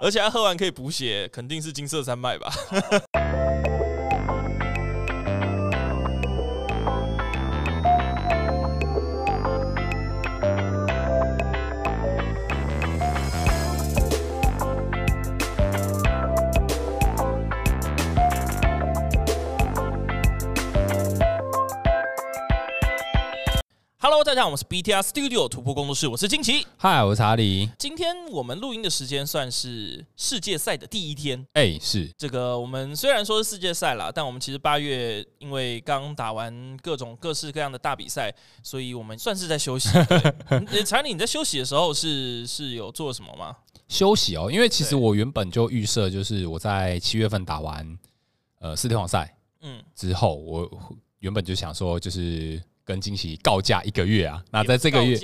而且他喝完可以补血，肯定是金色山脉吧。家好，我们是 BTR Studio 突破工作室，我是金奇。嗨，我是查理。今天我们录音的时间算是世界赛的第一天。哎、欸，是这个，我们虽然说是世界赛啦，但我们其实八月因为刚打完各种各式各样的大比赛，所以我们算是在休息。查理，你在休息的时候是是有做什么吗？休息哦，因为其实我原本就预设，就是我在七月份打完呃四天王赛，嗯，之后我原本就想说就是。跟惊喜告假一个月啊，那在这个月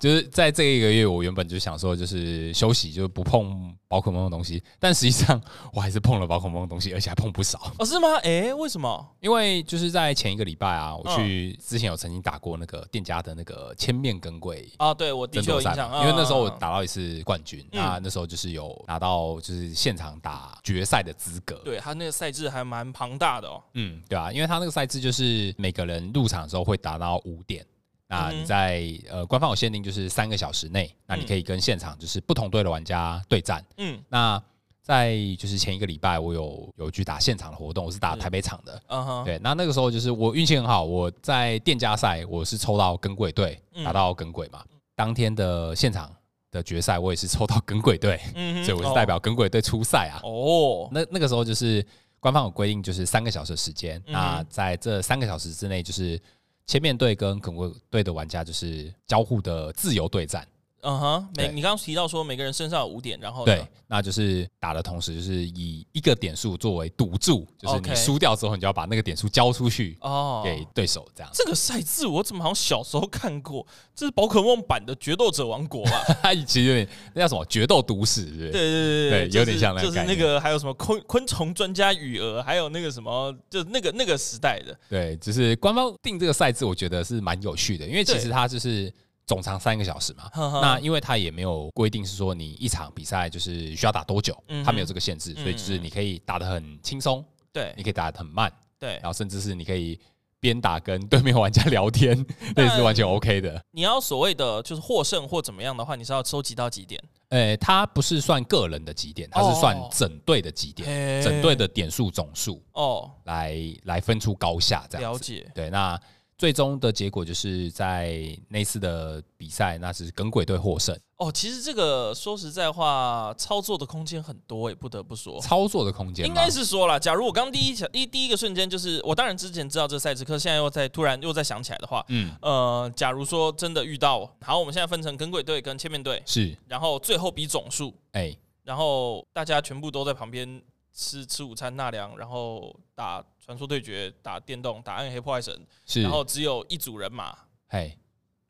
就是在这一个月，我原本就想说就是休息，就不碰宝可梦的东西，但实际上我还是碰了宝可梦的东西，而且还碰不少。哦，是吗？哎、欸，为什么？因为就是在前一个礼拜啊，我去之前有曾经打过那个店家的那个千面耿鬼啊，对我的确有印象，因为那时候我打到一次冠军，嗯、那那时候就是有拿到就是现场打决赛的资格。对他那个赛制还蛮庞大的哦。嗯，对啊，因为他那个赛制就是每个人入场的时候会打到五点，那你在呃官方有限定就是三个小时内，那你可以跟现场就是不同队的玩家对战。嗯，那在就是前一个礼拜我有有去打现场的活动，我是打台北场的。嗯哼，对，那那个时候就是我运气很好，我在店家赛我是抽到耿鬼队，打到耿鬼嘛。当天的现场的决赛我也是抽到耿鬼队，所以我是代表耿鬼队出赛啊。哦，那那个时候就是官方有规定就是三个小时的时间，那在这三个小时之内就是。前面对跟恐怖队的玩家就是交互的自由对战。嗯哼，每你刚刚提到说每个人身上有五点，然后对，那就是打的同时就是以一个点数作为赌注，就是你输掉之后，你就要把那个点数交出去哦给对手这样。这个赛制我怎么好像小时候看过？这是宝可梦版的决斗者王国吧？它 其实有点那叫什么决斗都市，对对对对，有点像那个，就是那个还有什么昆昆虫专家羽儿，还有那个什么，就是那个那个时代的。对，就是官方定这个赛制，我觉得是蛮有趣的，因为其实它就是。总长三个小时嘛，呵呵，那因为他也没有规定是说你一场比赛就是需要打多久，他、嗯、哼。没有这个限制，所以就是你可以打得很轻松，对，你可以打得很慢，对，然后甚至是你可以边打跟对面玩家聊天，那也是完全 OK 的。你要所谓的就是获胜或怎么样的话，你是要收集到几点？诶、欸，它不是算个人的几点，它是算整队的几点，哦、整队的点数总数哦，来来分出高下这样子。了解，对，那。最终的结果就是在那次的比赛，那是耿鬼队获胜。哦，其实这个说实在话，操作的空间很多，也不得不说，操作的空间应该是说了。假如我刚第一一第一个瞬间就是，我当然之前知道这赛制，可是现在又在突然又在想起来的话，嗯，呃，假如说真的遇到，好，我们现在分成耿鬼队跟千面队，是，然后最后比总数，哎，然后大家全部都在旁边。吃吃午餐纳凉，然后打传说对决，打电动，打暗黑破坏神，是。然后只有一组人马，嘿，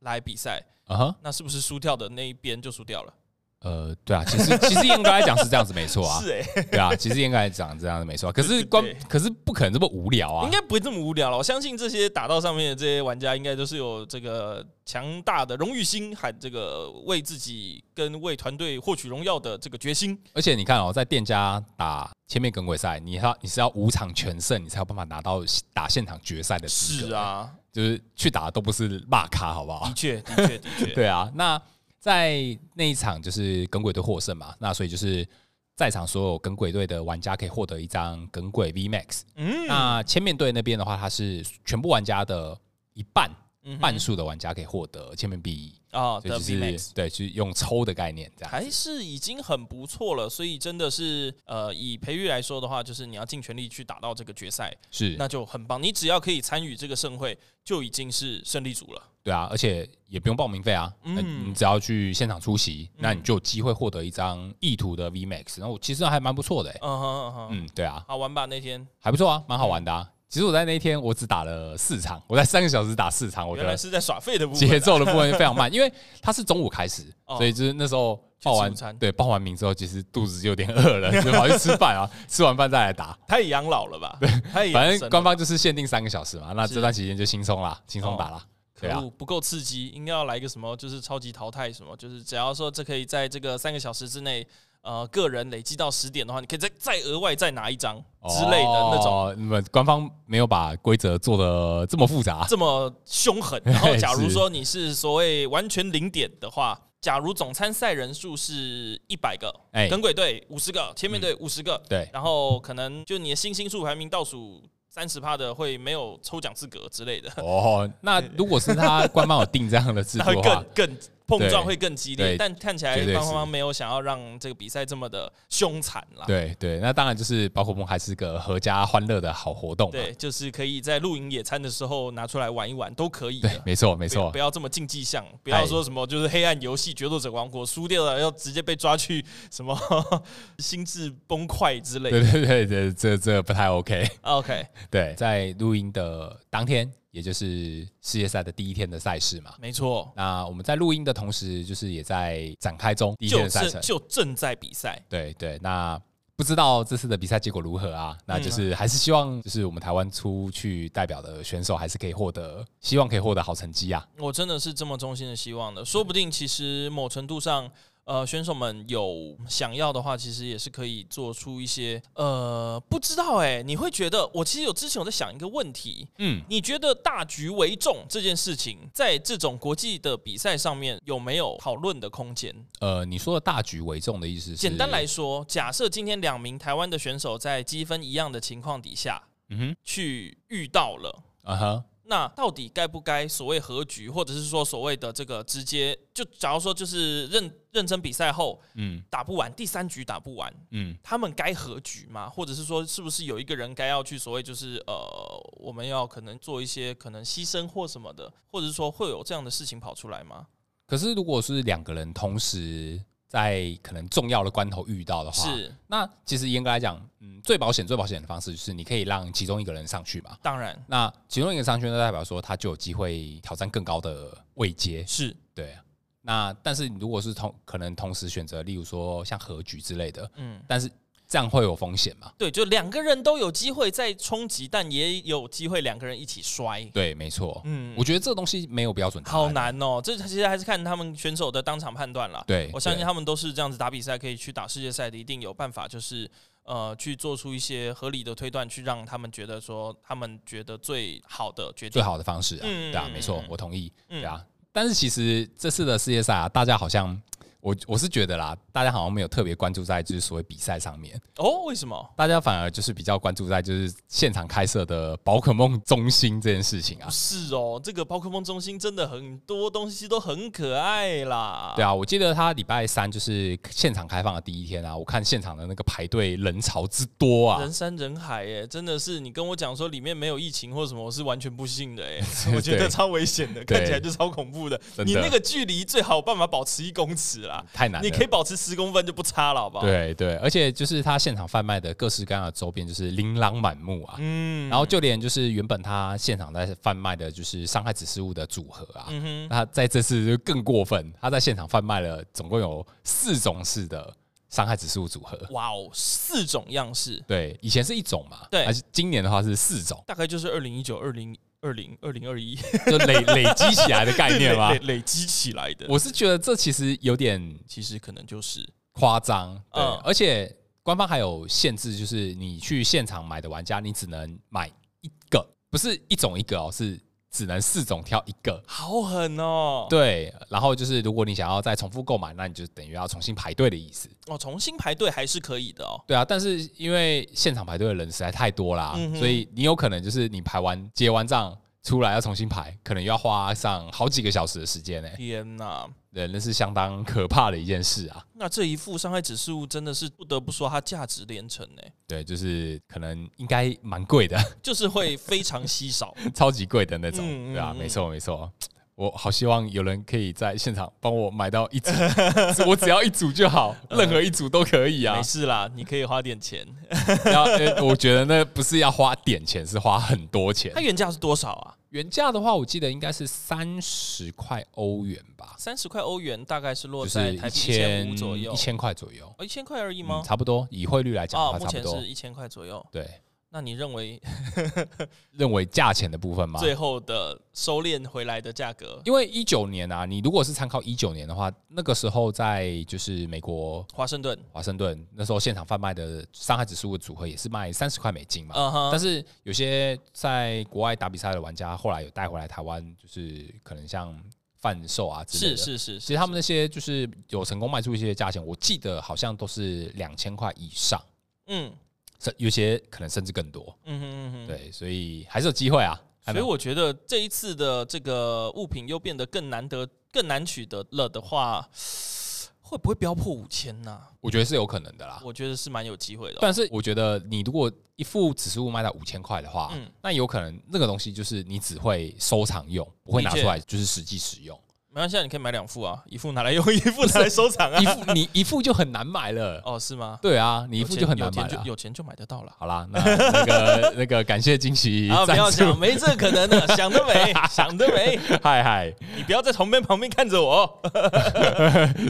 来比赛，啊哈，那是不是输掉的那一边就输掉了？呃，对啊，其实其实应该来讲是这样子，没错啊。是哎，对啊，其实应该来讲这样子没错。可是光可是不可能这么无聊啊，应该不会这么无聊了。我相信这些打到上面的这些玩家，应该都是有这个强大的荣誉心，和这个为自己跟为团队获取荣耀的这个决心。而且你看哦，在店家打千面梗鬼赛，你要你是要五场全胜，你才有办法拿到打现场决赛的资格。是啊，就是去打都不是骂咖，好不好？的确，的确，的确，对啊，那。在那一场就是耿鬼队获胜嘛，那所以就是在场所有耿鬼队的玩家可以获得一张耿鬼 V Max。嗯，那千面队那边的话，它是全部玩家的一半，半数的玩家可以获得千面币。哦，的 V Max，对，就是用抽的概念这样，还是已经很不错了。所以真的是，呃，以培育来说的话，就是你要尽全力去打到这个决赛，是那就很棒。你只要可以参与这个盛会，就已经是胜利组了。对啊，而且也不用报名费啊，嗯，你只要去现场出席，那你就有机会获得一张意图的 V Max。然后其实还蛮不错的，嗯哼嗯哼，嗯，对啊，好玩吧？那天还不错啊，蛮好玩的啊。其实我在那一天我只打了四场，我在三个小时打四场，我觉得是在耍废的部分，节奏的部分非常慢，因为它是中午开始，所以就是那时候报完餐，对，报完名之后，其实肚子就有点饿了，就跑去吃饭啊，吃完饭再来打。他也养老了吧？对，反正官方就是限定三个小时嘛，那这段期间就轻松啦，轻松打啦。可恶，不够刺激，应该要来个什么，就是超级淘汰什么，就是只要说这可以在这个三个小时之内。呃个人累积到十点的话，你可以再再额外再拿一张之类的那种。哦，你们官方没有把规则做的这么复杂，这么凶狠。然后，假如说你是所谓完全零点的话，假如总参赛人数是一百个，哎，耿鬼队五十个，千面队五十个，对，然后可能就你的星星数排名倒数。三十趴的会没有抽奖资格之类的哦。那如果是他官方有定这样的制度的话，更更。碰撞会更激烈，但看起来方方没有想要让这个比赛这么的凶残啦。对对，那当然就是宝可梦还是个合家欢乐的好活动。对，就是可以在露营野餐的时候拿出来玩一玩都可以。对，没错没错，不要这么竞技项，不要说什么就是黑暗游戏、决斗者王国输掉了要直接被抓去什么 心智崩溃之类的。对对对对，这这不太 OK。OK，对，在露营的当天。也就是世界赛的第一天的赛事嘛，没错。那我们在录音的同时，就是也在展开中第一天的赛程，就正在比赛。对对，那不知道这次的比赛结果如何啊？那就是还是希望，就是我们台湾出去代表的选手，还是可以获得，希望可以获得好成绩啊！我真的是这么衷心的希望的，说不定其实某程度上。呃，选手们有想要的话，其实也是可以做出一些呃，不知道哎，你会觉得我其实有之前我在想一个问题，嗯，你觉得大局为重这件事情，在这种国际的比赛上面有没有讨论的空间？呃，你说的大局为重的意思是？简单来说，假设今天两名台湾的选手在积分一样的情况底下，嗯哼，去遇到了，啊哈。那到底该不该所谓和局，或者是说所谓的这个直接就，假如说就是认认真比赛后，嗯，打不完第三局打不完，嗯，他们该和局吗？或者是说是不是有一个人该要去所谓就是呃，我们要可能做一些可能牺牲或什么的，或者是说会有这样的事情跑出来吗？可是如果是两个人同时。在可能重要的关头遇到的话，是那其实严格来讲，嗯，最保险、最保险的方式就是你可以让其中一个人上去嘛。当然，那其中一个上去，那代表说他就有机会挑战更高的位阶。是对。那但是你如果是同可能同时选择，例如说像和局之类的，嗯，但是。这样会有风险吗？对，就两个人都有机会再冲击，但也有机会两个人一起摔。对，没错。嗯，我觉得这个东西没有标准答案。好难哦，这其实还是看他们选手的当场判断了。对，我相信他们都是这样子打比赛，可以去打世界赛的，一定有办法，就是呃，去做出一些合理的推断，去让他们觉得说他们觉得最好的决定，最好的方式啊。嗯，对啊，没错，我同意。对啊，但是其实这次的世界赛啊，大家好像。我我是觉得啦，大家好像没有特别关注在就是所谓比赛上面哦。为什么？大家反而就是比较关注在就是现场开设的宝可梦中心这件事情啊。是哦，这个宝可梦中心真的很多东西都很可爱啦。对啊，我记得他礼拜三就是现场开放的第一天啊，我看现场的那个排队人潮之多啊，人山人海耶，真的是你跟我讲说里面没有疫情或什么，我是完全不信的哎，我觉得超危险的，看起来就超恐怖的。你那个距离最好有办法保持一公尺啦。太难了，你可以保持十公分就不差了，好不好？对对，而且就是他现场贩卖的各式各样的周边，就是琳琅满目啊。嗯，然后就连就是原本他现场在贩卖的，就是伤害指示物的组合啊，嗯哼，他在这次就更过分，他在现场贩卖了总共有四种式的伤害指示物组合。哇哦，四种样式。对，以前是一种嘛，对，还是今年的话是四种，大概就是二零一九、二零。二零二零二一，就累累积起来的概念吗？累累积起来的，我是觉得这其实有点，其实可能就是夸张。对，而且官方还有限制，就是你去现场买的玩家，你只能买一个，不是一种一个哦，是。只能四种挑一个，好狠哦！对，然后就是如果你想要再重复购买，那你就等于要重新排队的意思。哦，重新排队还是可以的哦。对啊，但是因为现场排队的人实在太多啦，嗯、所以你有可能就是你排完结完账。出来要重新排，可能要花上好几个小时的时间呢。天哪，对，那是相当可怕的一件事啊。那这一副伤害指示物真的是不得不说，它价值连城呢。对，就是可能应该蛮贵的，就是会非常稀少，超级贵的那种。嗯、对啊，没错没错。我好希望有人可以在现场帮我买到一组，我只要一组就好，任何一组都可以啊。没事啦，你可以花点钱。要，我觉得那不是要花点钱，是花很多钱。它原价是多少啊？原价的话，我记得应该是三十块欧元吧。三十块欧元大概是落在一千五左右，一千块左右。哦，一千块而已吗？差不多，以汇率来讲的话，目前是一千块左右。对。那你认为 认为价钱的部分吗？最后的收敛回来的价格？因为一九年啊，你如果是参考一九年的话，那个时候在就是美国华盛顿，华盛顿那时候现场贩卖的上海指数的组合也是卖三十块美金嘛。Uh huh. 但是有些在国外打比赛的玩家后来有带回来台湾，就是可能像贩售啊之类的。是是是，是，其实他们那些就是有成功卖出一些价钱，我记得好像都是两千块以上。嗯。有些可能甚至更多，嗯哼嗯哼，对，所以还是有机会啊。所以我觉得这一次的这个物品又变得更难得、更难取得了的话，会不会飙破五千呢？我觉得是有可能的啦。我觉得是蛮有机会的。但是我觉得你如果一副指示物卖到五千块的话，嗯，那有可能那个东西就是你只会收藏用，不会拿出来就是实际使用。没关系，你可以买两副啊，一副拿来用，一副拿来收藏啊。一副你一副就很难买了哦，是吗？对啊，你一副就很难买了。有钱就有钱就买得到了。好啦，那那个 那个感谢惊喜啊，不要想，没这可能的，想得美，想得美。嗨嗨，你不要在旁边旁边看着我。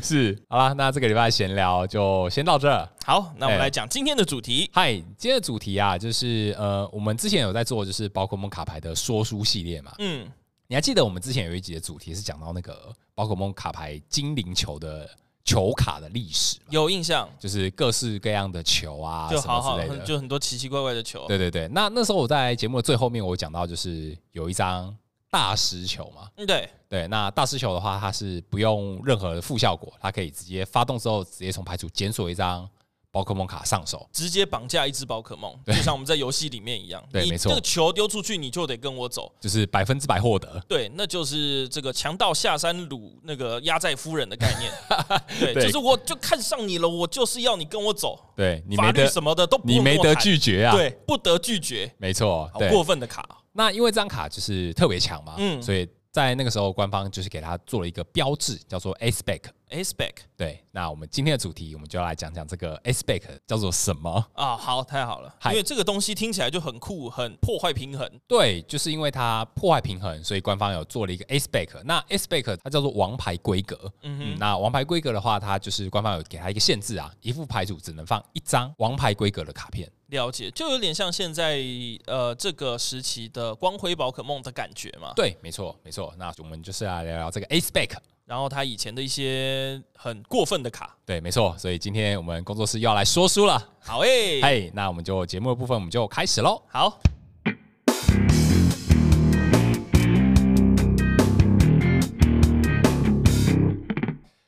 是，好啦，那这个礼拜闲聊就先到这儿。好，那我们来讲今天的主题。嗨，今天的主题啊，就是呃，我们之前有在做就是宝可梦卡牌的说书系列嘛。嗯。你还记得我们之前有一集的主题是讲到那个宝可梦卡牌精灵球的球卡的历史？有印象，就是各式各样的球啊，就好好什么之类的，就很多奇奇怪怪的球。对对对，那那时候我在节目的最后面，我讲到就是有一张大师球嘛。嗯，对对，那大师球的话，它是不用任何的副效果，它可以直接发动之后，直接从牌组检索一张。宝可梦卡上手，直接绑架一只宝可梦，就像我们在游戏里面一样。对，没错，这个球丢出去，你就得跟我走，就是百分之百获得。对，那就是这个强盗下山掳那个压寨夫人的概念。对，对就是我就看上你了，我就是要你跟我走。对，你没得什么的都你没得拒绝啊。对，不得拒绝。没错，好过分的卡。那因为这张卡就是特别强嘛，嗯，所以。在那个时候，官方就是给他做了一个标志，叫做 Ace-Spec。Ace-Spec，对。那我们今天的主题，我们就要来讲讲这个 Ace-Spec 叫做什么啊？好，太好了，因为这个东西听起来就很酷，很破坏平衡。对，就是因为它破坏平衡，所以官方有做了一个 Ace-Spec。那 Ace-Spec 它叫做王牌规格。嗯哼。那王牌规格的话，它就是官方有给它一个限制啊，一副牌组只能放一张王牌规格的卡片。了解，就有点像现在呃这个时期的光辉宝可梦的感觉嘛。对，没错，没错。那我们就是来聊聊这个 Ace-Spec，然后他以前的一些很过分的卡。对，没错。所以今天我们工作室又要来说书了。好诶、欸，嘿，那我们就节目的部分我们就开始喽。好。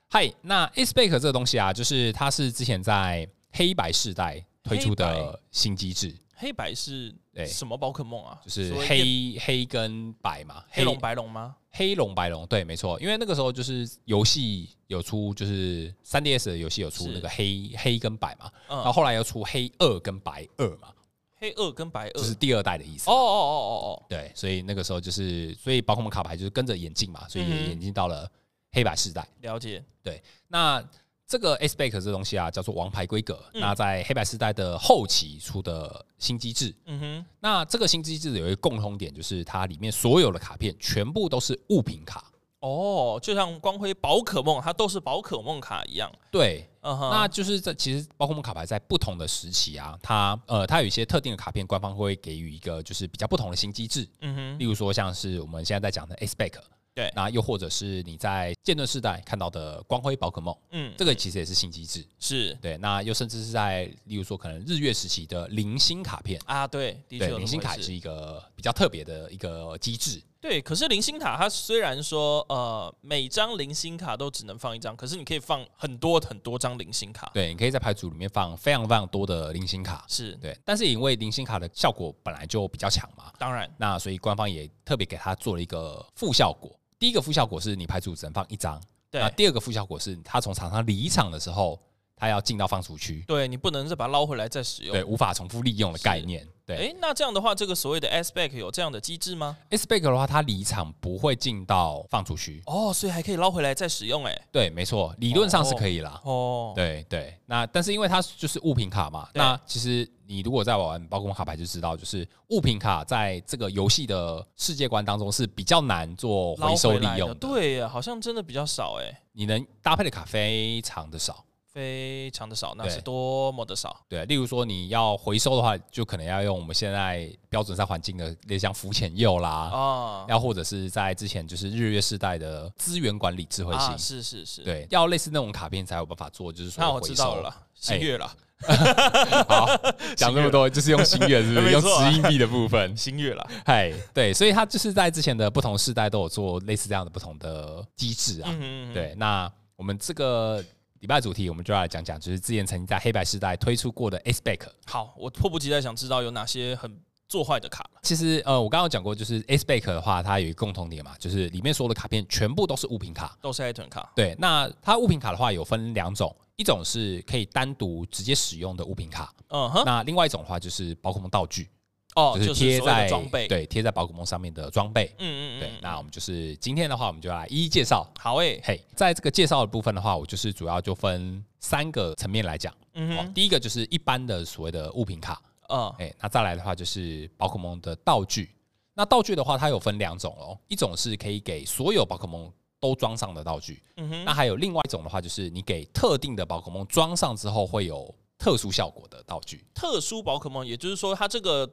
嗨，那 Ace-Spec 这个东西啊，就是它是之前在黑白世代。推出的新机制，黑白是什么宝可梦啊？就是黑黑跟白嘛，黑龙白龙吗？黑龙白龙，对，没错。因为那个时候就是游戏有出，就是三 DS 的游戏有出那个黑黑跟白嘛，然后后来又出黑二跟白二嘛，黑二跟白二就是第二代的意思。哦哦哦哦哦，对，所以那个时候就是，所以宝可梦卡牌就是跟着演进嘛，所以也演进到了黑白世代。了解，对，那。这个 Ace-Spec 这东西啊，叫做王牌规格。嗯、那在黑白时代的后期出的新机制。嗯哼。那这个新机制有一个共通点，就是它里面所有的卡片全部都是物品卡。哦，就像光辉宝可梦，它都是宝可梦卡一样。对。嗯哼。那就是在其实宝可梦卡牌在不同的时期啊，它呃它有一些特定的卡片，官方会给予一个就是比较不同的新机制。嗯哼。例如说像是我们现在在讲的 Ace-Spec。对，那又或者是你在剑盾世代看到的光辉宝可梦，嗯，这个其实也是新机制，是对。那又甚至是在例如说可能日月时期的零星卡片啊，对，的确，零星卡是一个比较特别的一个机制。对，可是零星卡它虽然说呃每张零星卡都只能放一张，可是你可以放很多很多张零星卡。对，你可以在牌组里面放非常非常多的零星卡。是对，但是因为零星卡的效果本来就比较强嘛，当然，那所以官方也特别给它做了一个副效果。第一个负效果是你牌组只能放一张，对。那第二个负效果是，他从场上离场的时候，他要进到放逐区，对，你不能再把它捞回来再使用，对，无法重复利用的概念。对，哎，那这样的话，这个所谓的 Ace-Spec 有这样的机制吗？Ace-Spec 的话，它离场不会进到放逐区，哦，所以还可以捞回来再使用，哎，对，没错，理论上是可以啦。哦，对对，那但是因为它就是物品卡嘛，那其实。你如果在玩宝可梦卡牌就知道，就是物品卡在这个游戏的世界观当中是比较难做回收利用的。对呀，好像真的比较少哎。你能搭配的卡非常的少，非常的少，那是多么的少。对，例如说你要回收的话，就可能要用我们现在标准赛环境的，类似像浮潜釉啦，啊，要或者是在之前就是日月世代的资源管理智慧型，啊，是是是，对，要类似那种卡片才有办法做，就是说那我知道了，星月了。好，讲这么多就是用星月，是不是？用石硬币的部分，星月了。嗨，对，所以它就是在之前的不同世代都有做类似这样的不同的机制啊。对，那我们这个。礼拜主题，我们就要来讲讲，就是之前曾经在黑白时代推出过的 Ace-Back。好，我迫不及待想知道有哪些很做坏的卡。其实，呃，我刚刚讲过，就是 Ace-Back 的话，它有一个共同点嘛，就是里面所有的卡片全部都是物品卡，都是 Item 卡。对，那它物品卡的话有分两种，一种是可以单独直接使用的物品卡，嗯哼，那另外一种的话就是宝可梦道具。哦，就是贴在装备，对，贴在宝可梦上面的装备。嗯嗯嗯，对。那我们就是今天的话，我们就来一一介绍。好诶、欸，嘿，在这个介绍的部分的话，我就是主要就分三个层面来讲。嗯哼，第一个就是一般的所谓的物品卡。嗯，哎，那再来的话就是宝可梦的道具。那道具的话，它有分两种哦，一种是可以给所有宝可梦都装上的道具。嗯哼，那还有另外一种的话，就是你给特定的宝可梦装上之后会有特殊效果的道具。特殊宝可梦，也就是说它这个。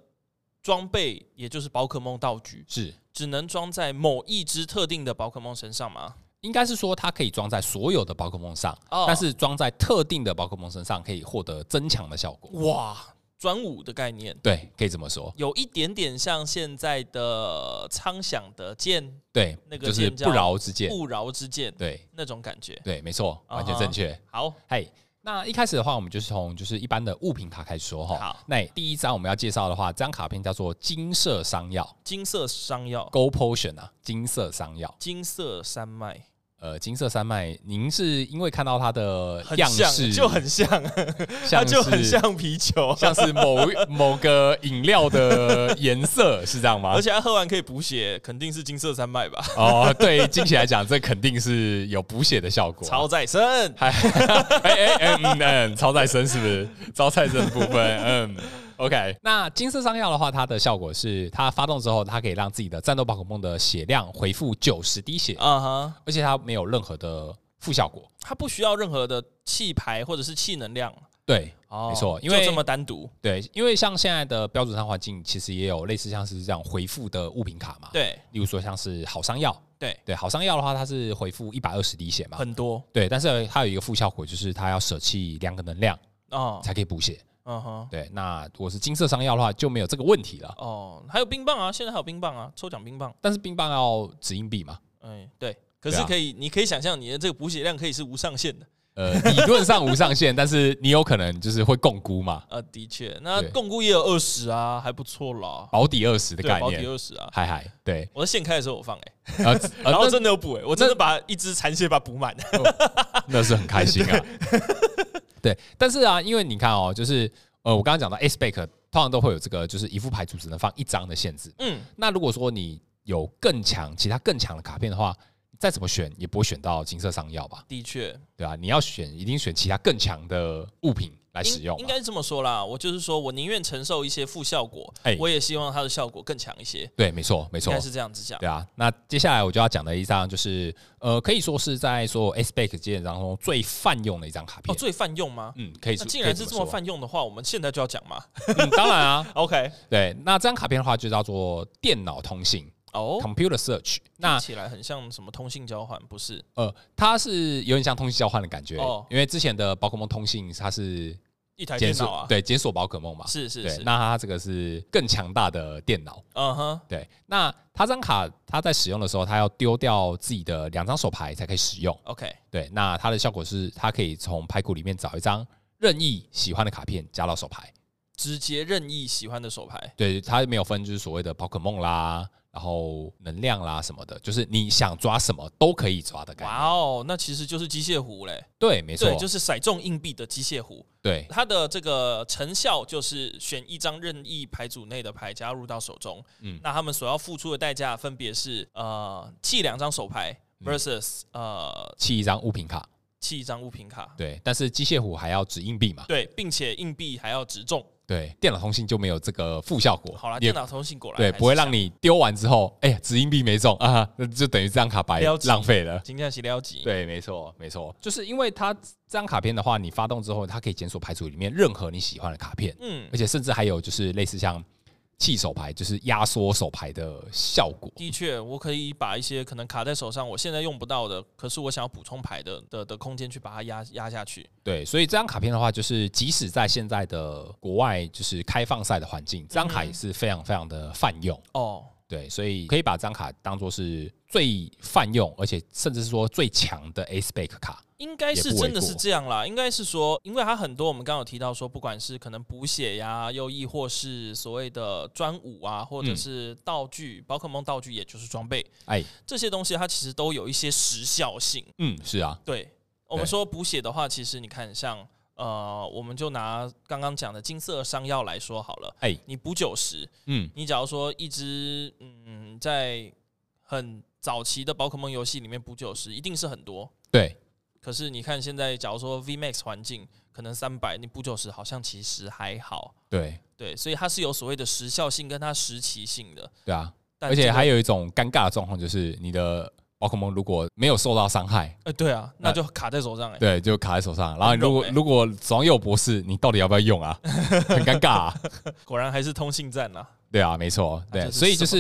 装备也就是宝可梦道具，是只能装在某一只特定的宝可梦身上吗？应该是说它可以装在所有的宝可梦上，哦、但是装在特定的宝可梦身上可以获得增强的效果。哇，专武的概念，对，可以这么说，有一点点像现在的苍响的剑，对，那个就是不饶之剑，不饶之剑，对，那种感觉，对，没错，完全正确。好，嘿。那一开始的话，我们就是从就是一般的物品卡开始说哈。好，那第一张我们要介绍的话，这张卡片叫做金色商药。金色商药，Gold Potion 啊，金色商药，金色山脉。呃，金色山脉，您是因为看到它的样式就很像，它就很像啤酒，像是某某个饮料的颜色，是这样吗？而且它喝完可以补血，肯定是金色山脉吧？哦，对，金起来讲，这肯定是有补血的效果。超再生，哎哎嗯嗯，超再生是不是？超再生的部分，嗯。OK，那金色伤药的话，它的效果是它发动之后，它可以让自己的战斗宝可梦的血量回复九十滴血，啊哈，而且它没有任何的副效果，它不需要任何的气牌或者是气能量。对，哦、没错，因为就这么单独。对，因为像现在的标准上环境，其实也有类似像是这样回复的物品卡嘛。对，例如说像是好伤药，对对，好伤药的话，它是回复一百二十滴血嘛，很多。对，但是它有一个副效果，就是它要舍弃两个能量哦，才可以补血。嗯哼，对，那如果是金色商药的话，就没有这个问题了。哦，还有冰棒啊，现在还有冰棒啊，抽奖冰棒，但是冰棒要掷硬币嘛？哎，对，可是可以，啊、你可以想象你的这个补血量可以是无上限的。呃，理论上无上限，但是你有可能就是会共估嘛？呃，的确，那共估也有二十啊，还不错啦，保底二十的概念，保底二十啊，嗨嗨，对，我在现开的时候我放哎、然后真的有补哎、欸，我真的把一只残血把它补满，那是很开心啊。对，但是啊，因为你看哦，就是。呃，我刚刚讲到 Ace-Back 通常都会有这个，就是一副牌组只能放一张的限制。嗯，那如果说你有更强、其他更强的卡片的话，再怎么选也不会选到金色商药吧？的确，对啊，你要选，一定选其他更强的物品来使用。应该是这么说啦，我就是说我宁愿承受一些负效果，欸、我也希望它的效果更强一些。对，没错，没错，应该是这样子讲。对啊，那接下来我就要讲的一张就是，呃，可以说是在所有阶段当中最泛用的一张卡片。哦，最泛用吗？嗯，可以。那既然是这么泛用的话，我们现在就要讲嘛、嗯。当然啊，OK。对，那这张卡片的话就叫做电脑通信。哦，Computer Search，那听起来很像什么通信交换，不是？呃，它是有点像通信交换的感觉，哦，因为之前的宝可梦通信它是一台电脑啊，对，解锁宝可梦嘛，是是是，那它这个是更强大的电脑，嗯哼，对，那它这张卡它在使用的时候，它要丢掉自己的两张手牌才可以使用，OK，对，那它的效果是它可以从牌库里面找一张任意喜欢的卡片加到手牌，直接任意喜欢的手牌，对，它没有分就是所谓的宝可梦啦。然后能量啦什么的，就是你想抓什么都可以抓的感觉。哇哦，那其实就是机械壶嘞。对，没错，对，就是骰中硬币的机械壶。对，它的这个成效就是选一张任意牌组内的牌加入到手中。嗯，那他们所要付出的代价分别是呃弃两张手牌 versus、嗯、呃弃一张物品卡，弃一张物品卡。对，但是机械虎还要掷硬币嘛？对，并且硬币还要掷中。对，电脑通信就没有这个负效果。好了，电脑通信果然对，不会让你丢完之后，哎呀，掷硬币没中啊，那就等于这张卡白浪费了。金价是撩级。对，没错，没错，就是因为它这张卡片的话，你发动之后，它可以检索排除里面任何你喜欢的卡片，嗯，而且甚至还有就是类似像。弃手牌就是压缩手牌的效果。的确，我可以把一些可能卡在手上，我现在用不到的，可是我想要补充牌的的的空间去把它压压下去。对，所以这张卡片的话，就是即使在现在的国外就是开放赛的环境，这张卡也是非常非常的泛用哦。对，所以可以把这张卡当做是最泛用，而且甚至是说最强的 Ace-Spade 卡。应该是真的是这样啦，应该是说，因为它很多，我们刚刚有提到说，不管是可能补血呀，又亦或是所谓的专武啊，或者是道具，宝可梦道具，也就是装备，哎，这些东西它其实都有一些时效性。嗯，是啊，对，我们说补血的话，其实你看，像呃，我们就拿刚刚讲的金色商药来说好了，哎，你补九十，嗯，你假如说一只，嗯，在很早期的宝可梦游戏里面补九十，一定是很多，对。可是你看，现在假如说 VMAX 环境可能三百，你补九十好像其实还好。对对，所以它是有所谓的时效性跟它时期性的。对啊，而且还有一种尴尬的状况，就是你的宝可梦如果没有受到伤害，哎，对啊，那就卡在手上。哎，对，就卡在手上。然后如果如果手上有博士，你到底要不要用啊？很尴尬啊。果然还是通信站呐。对啊，没错，对，所以就是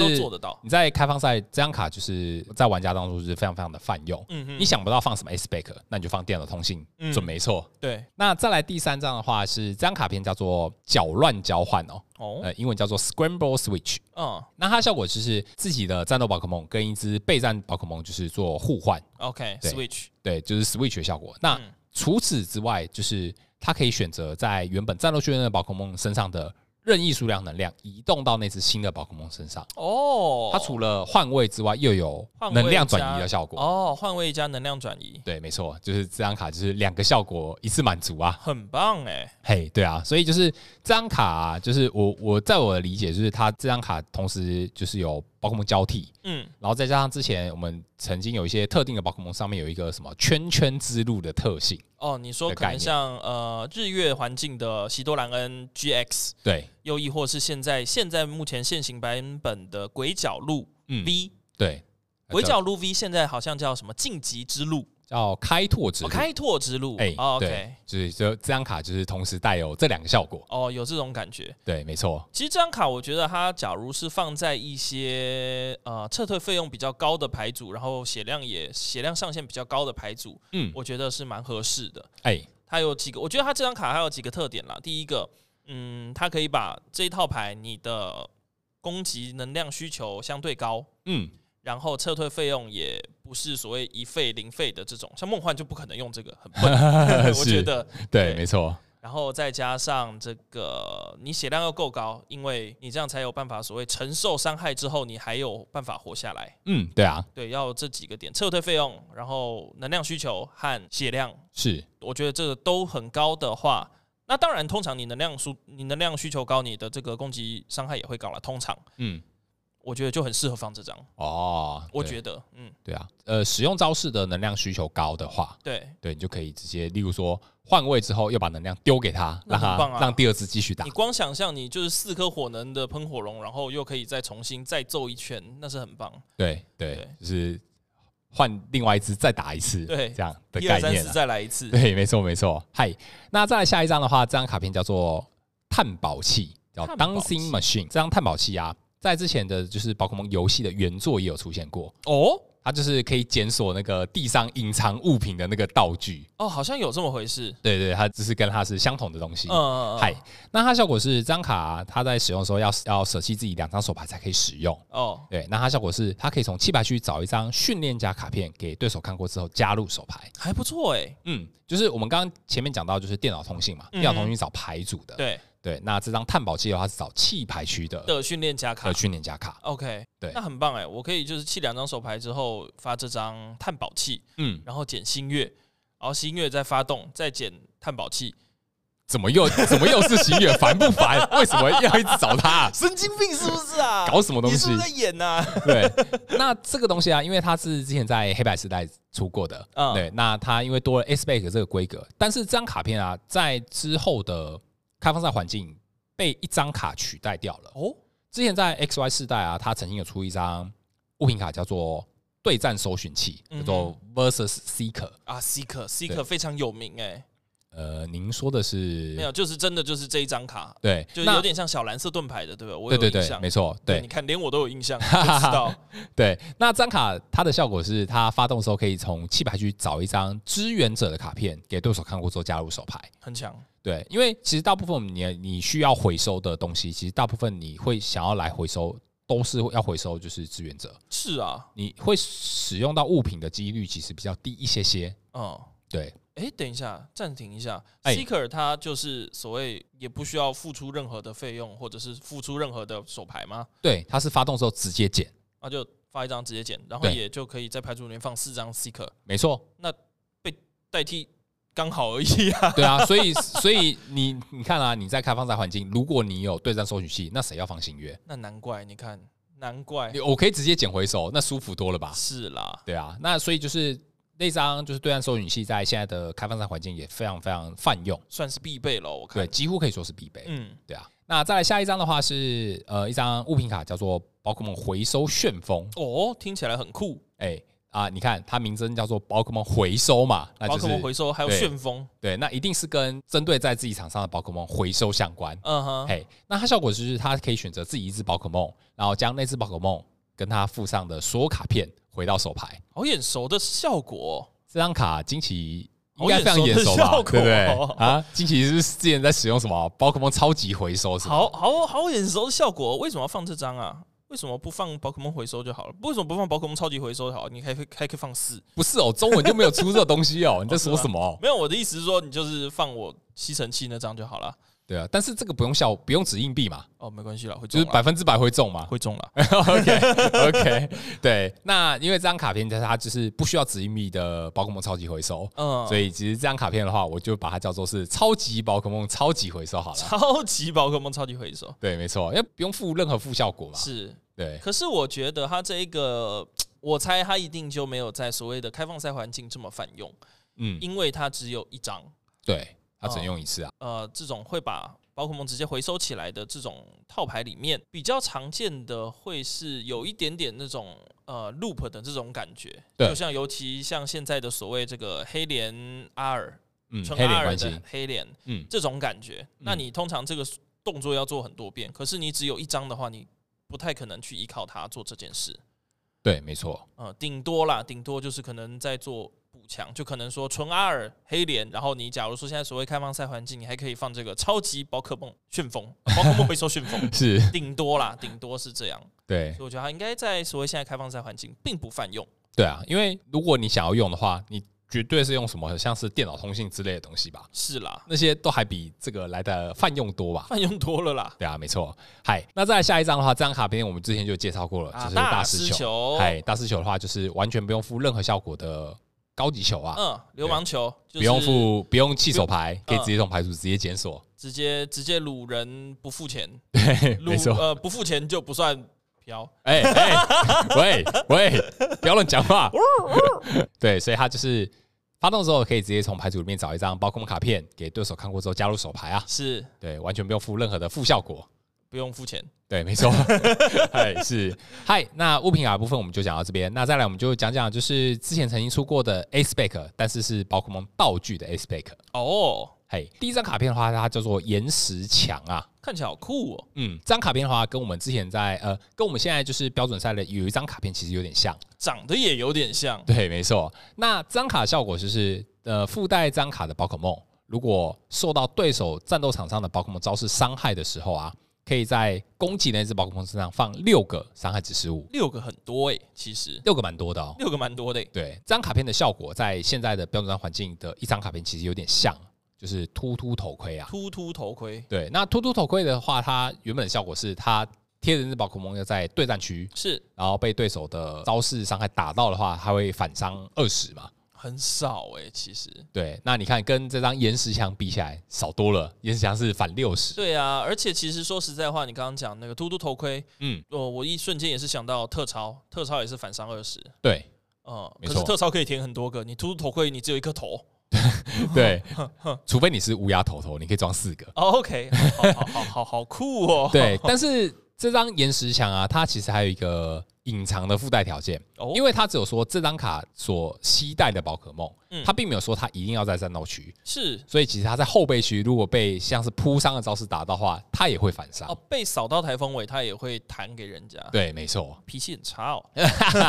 你在开放赛这张卡，就是在玩家当中是非常非常的泛用。嗯哼，你想不到放什么 Ace-Spade，那你就放电脑通信，准没错。对，那再来第三张的话是这张卡片叫做搅乱交换哦，哦，呃，英文叫做 Scramble Switch。嗯，那它的效果就是自己的战斗宝可梦跟一只备战宝可梦就是做互换。OK，Switch，对，就是 Switch 的效果。那除此之外，就是它可以选择在原本战斗训练的宝可梦身上的。任意数量能量移动到那只新的宝可梦身上。哦，它除了换位之外，又有能量转移的效果。哦，换位加能量转移，对，没错，就是这张卡就是两个效果一次满足啊，很棒哎，嘿，对啊，所以就是这张卡啊，就是我我在我的理解就是它这张卡同时就是有。宝可梦交替，嗯，然后再加上之前我们曾经有一些特定的宝可梦上面有一个什么圈圈之路的特性哦，你说可能像呃日月环境的希多兰恩 GX，对，又亦或是现在现在目前现行版本的鬼角鹿 V，、嗯、对，鬼角鹿 V 现在好像叫什么晋级之路。叫开拓之路，开拓之路，哎，OK，就是这这张卡就是同时带有这两个效果，哦，有这种感觉，对，没错。其实这张卡我觉得它假如是放在一些呃撤退费用比较高的牌组，然后血量也血量上限比较高的牌组，嗯，我觉得是蛮合适的。哎，它有几个，我觉得它这张卡还有几个特点啦。第一个，嗯，它可以把这一套牌你的攻击能量需求相对高，嗯。然后撤退费用也不是所谓一费零费的这种，像梦幻就不可能用这个，很笨。我觉得对，没错。然后再加上这个，你血量要够高，因为你这样才有办法所谓承受伤害之后，你还有办法活下来。嗯，对啊，对，要这几个点：撤退费用，然后能量需求和血量。是，我觉得这个都很高的话，那当然，通常你能量需你能量需求高，你的这个攻击伤害也会高了。通常，嗯。我觉得就很适合放这张哦。我觉得，嗯，对啊，呃，使用招式的能量需求高的话，对，对你就可以直接，例如说换位之后又把能量丢给他，让他让第二只继续打。你光想象你就是四颗火能的喷火龙，然后又可以再重新再揍一圈，那是很棒。对对，就是换另外一只再打一次，对，这样的概念，再来一次。对，没错没错。嗨，那再来下一张的话，这张卡片叫做探宝器，叫 Dancing Machine。这张探宝器啊。在之前的就是宝可梦游戏的原作也有出现过哦，它就是可以检索那个地上隐藏物品的那个道具哦，好像有这么回事。对对，它只是跟它是相同的东西。嗯嗯嗯。嗨，那它效果是这张卡，它在使用的时候要要舍弃自己两张手牌才可以使用哦。对，那它效果是它可以从弃牌区找一张训练家卡片给对手看过之后加入手牌，还不错哎。嗯，就是我们刚刚前面讲到就是电脑通信嘛，电脑通信找牌组的。对。对，那这张探宝器的话是找弃牌区的的训练加卡的训练家卡。OK，对，那很棒哎，我可以就是弃两张手牌之后发这张探宝器，嗯，然后减新月，然后新月再发动再减探宝器，怎么又怎么又是新月？烦不烦？为什么要一直找他？神经病是不是啊？搞什么东西？你是不是在演呐、啊？对，那这个东西啊，因为它是之前在黑白时代出过的，嗯，对，那它因为多了 Ace-Spade 这个规格，但是这张卡片啊，在之后的开放赛环境。被一张卡取代掉了。哦，之前在 XY 世代啊，它曾经有出一张物品卡，叫做对战搜寻器，叫做 Versus Seeker 啊，Seeker Seeker 非常有名哎、欸。呃，您说的是没有，就是真的就是这一张卡，对，就有点像小蓝色盾牌的，对吧？我有印象，对对对，没错，对，你看连我都有印象，知道。对，那张卡它的效果是，它发动的时候可以从弃牌区找一张支援者的卡片给对手看过之后加入手牌，很强。对，因为其实大部分你你需要回收的东西，其实大部分你会想要来回收，都是要回收就是志愿者。是啊，你会使用到物品的几率其实比较低一些些。嗯，对。哎，等一下，暂停一下。Seeker 它就是所谓也不需要付出任何的费用，或者是付出任何的手牌吗？对，它是发动之后直接捡，那就发一张直接捡，然后也就可以在牌组里面放四张 Seeker。没错，那被代替刚好而已啊。对啊，所以所以你你看啊，你在开放赛环境，如果你有对战搜寻器，那谁要放新约？那难怪，你看，难怪我可以直接捡回收，那舒服多了吧？是啦，对啊，那所以就是。那张就是对战搜寻器，在现在的开放赛环境也非常非常泛用，算是必备了。我看对，几乎可以说是必备。嗯，对啊。那再来下一张的话是呃一张物品卡，叫做宝可梦回收旋风。哦，听起来很酷。哎、欸、啊，你看它名称叫做宝可梦回收嘛，那宝可梦回收还有旋风，对，那一定是跟针对在自己场上的宝可梦回收相关。嗯哼，嘿，那它效果就是它可以选择自己一只宝可梦，然后将那只宝可梦跟它附上的所有卡片回到手牌，好眼熟的效果。这张卡惊奇应该非常眼熟吧？对不对？啊，惊奇是是之前在使用什么宝可梦超级回收？好好好眼熟的效果，为什么要放这张啊？为什么不放宝可梦回收就好了？为什么不放宝可梦超级回收就好？你还可以还可以放四？不是哦，中文就没有出这个东西哦。你在说什么？哦，没有，我的意思是说，你就是放我吸尘器那张就好了。对啊，但是这个不用笑，不用指硬币嘛。哦，没关系了，会就是百分之百会中嘛，会中了。OK OK，对，那因为这张卡片它就是不需要指硬币的宝可梦超级回收，嗯，所以其实这张卡片的话，我就把它叫做是超级宝可梦超级回收好了。超级宝可梦超级回收，对，没错，因为不用付任何副效果嘛。是，对。可是我觉得它这一个，我猜它一定就没有在所谓的开放赛环境这么泛用，嗯，因为它只有一张，对。它只能用一次啊。呃，这种会把宝可梦直接回收起来的这种套牌里面，比较常见的会是有一点点那种呃 loop 的这种感觉，对，就像尤其像现在的所谓这个黑莲阿尔，嗯，纯阿尔的黑莲，嗯，这种感觉。那你通常这个动作要做很多遍，可是你只有一张的话，你不太可能去依靠它做这件事。对，没错。呃，顶多啦，顶多就是可能在做。补强就可能说纯阿尔黑莲，然后你假如说现在所谓开放赛环境，你还可以放这个超级宝可梦旋风，宝可梦回收旋风 是顶多啦，顶多是这样。对，所以我觉得它应该在所谓现在开放赛环境并不泛用。对啊，因为如果你想要用的话，你绝对是用什么像是电脑通信之类的东西吧？是啦，那些都还比这个来的泛用多吧？泛用多了啦。对啊，没错。嗨，那再来下一张的话，这张卡片我们之前就介绍过了，啊、就是大师球。嗨，大师球的话就是完全不用付任何效果的。高级球啊，嗯，流氓球，就是、不用付，不用弃手牌，可以直接从牌组直接检索，直接直接撸人不付钱，对，没错，呃，不付钱就不算飘，哎哎，喂喂，不要乱讲话，对，所以他就是发动的时候可以直接从牌组里面找一张宝可梦卡片给对手看过之后加入手牌啊，是。对，完全不用付任何的副效果。不用付钱，对，没错，嗨，是。嗨。那物品卡的部分我们就讲到这边，那再来我们就讲讲，就是之前曾经出过的 Ace Pack，但是是宝可梦道具的 Ace Pack。哦，嘿，第一张卡片的话，它叫做岩石墙啊，看起来好酷哦。嗯，这张卡片的话，跟我们之前在呃，跟我们现在就是标准赛的有一张卡片其实有点像，长得也有点像。对，没错。那这张卡的效果就是，呃，附带这张卡的宝可梦，如果受到对手战斗场上的宝可梦招式伤害的时候啊。可以在攻击那只宝可梦身上放六个伤害指示物，六个很多诶、欸，其实六个蛮多的哦，六个蛮多的、欸。对，这张卡片的效果在现在的标准战环境的一张卡片其实有点像，就是突突头盔啊，突突头盔。对，那突突头盔的话，它原本的效果是它贴着那只宝可梦要在对战区，是，然后被对手的招式伤害打到的话，它会反伤二十嘛。很少哎、欸，其实对，那你看跟这张岩石墙比起来少多了，岩石墙是反六十。对啊，而且其实说实在话，你刚刚讲那个突突头盔，嗯，哦，我一瞬间也是想到特超，特超也是反伤二十。对，嗯，可是特超可以填很多个，你突突头盔你只有一颗头。对，除非你是乌鸦头头，你可以装四个。哦，OK，好好好好好酷哦。对，但是这张岩石墙啊，它其实还有一个。隐藏的附带条件，因为他只有说这张卡所携带的宝可梦，他并没有说他一定要在战斗区，是，所以其实他在后备区如果被像是扑伤的招式打到的话，他也会反伤。哦，被扫到台风尾，他也会弹给人家。对，没错，脾气很差哦。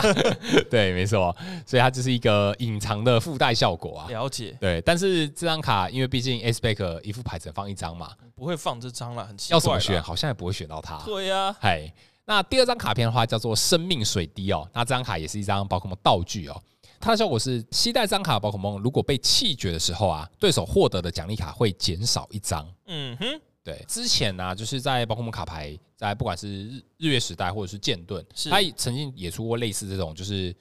对，没错，所以它就是一个隐藏的附带效果啊。了解。对，但是这张卡因为毕竟 S Back 一副牌只能放一张嘛，不会放这张了，很奇怪。要怎么选？好像也不会选到它。对呀，嗨。那第二张卡片的话叫做生命水滴哦，那这张卡也是一张宝可梦道具哦。它的效果是，携带这张卡的宝可梦如果被弃绝的时候啊，对手获得的奖励卡会减少一张。嗯哼，对。之前呢、啊，就是在宝可梦卡牌，在不管是日日月时代或者是剑盾，它曾经也出过类似这种，就是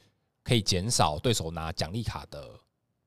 可以减少对手拿奖励卡的。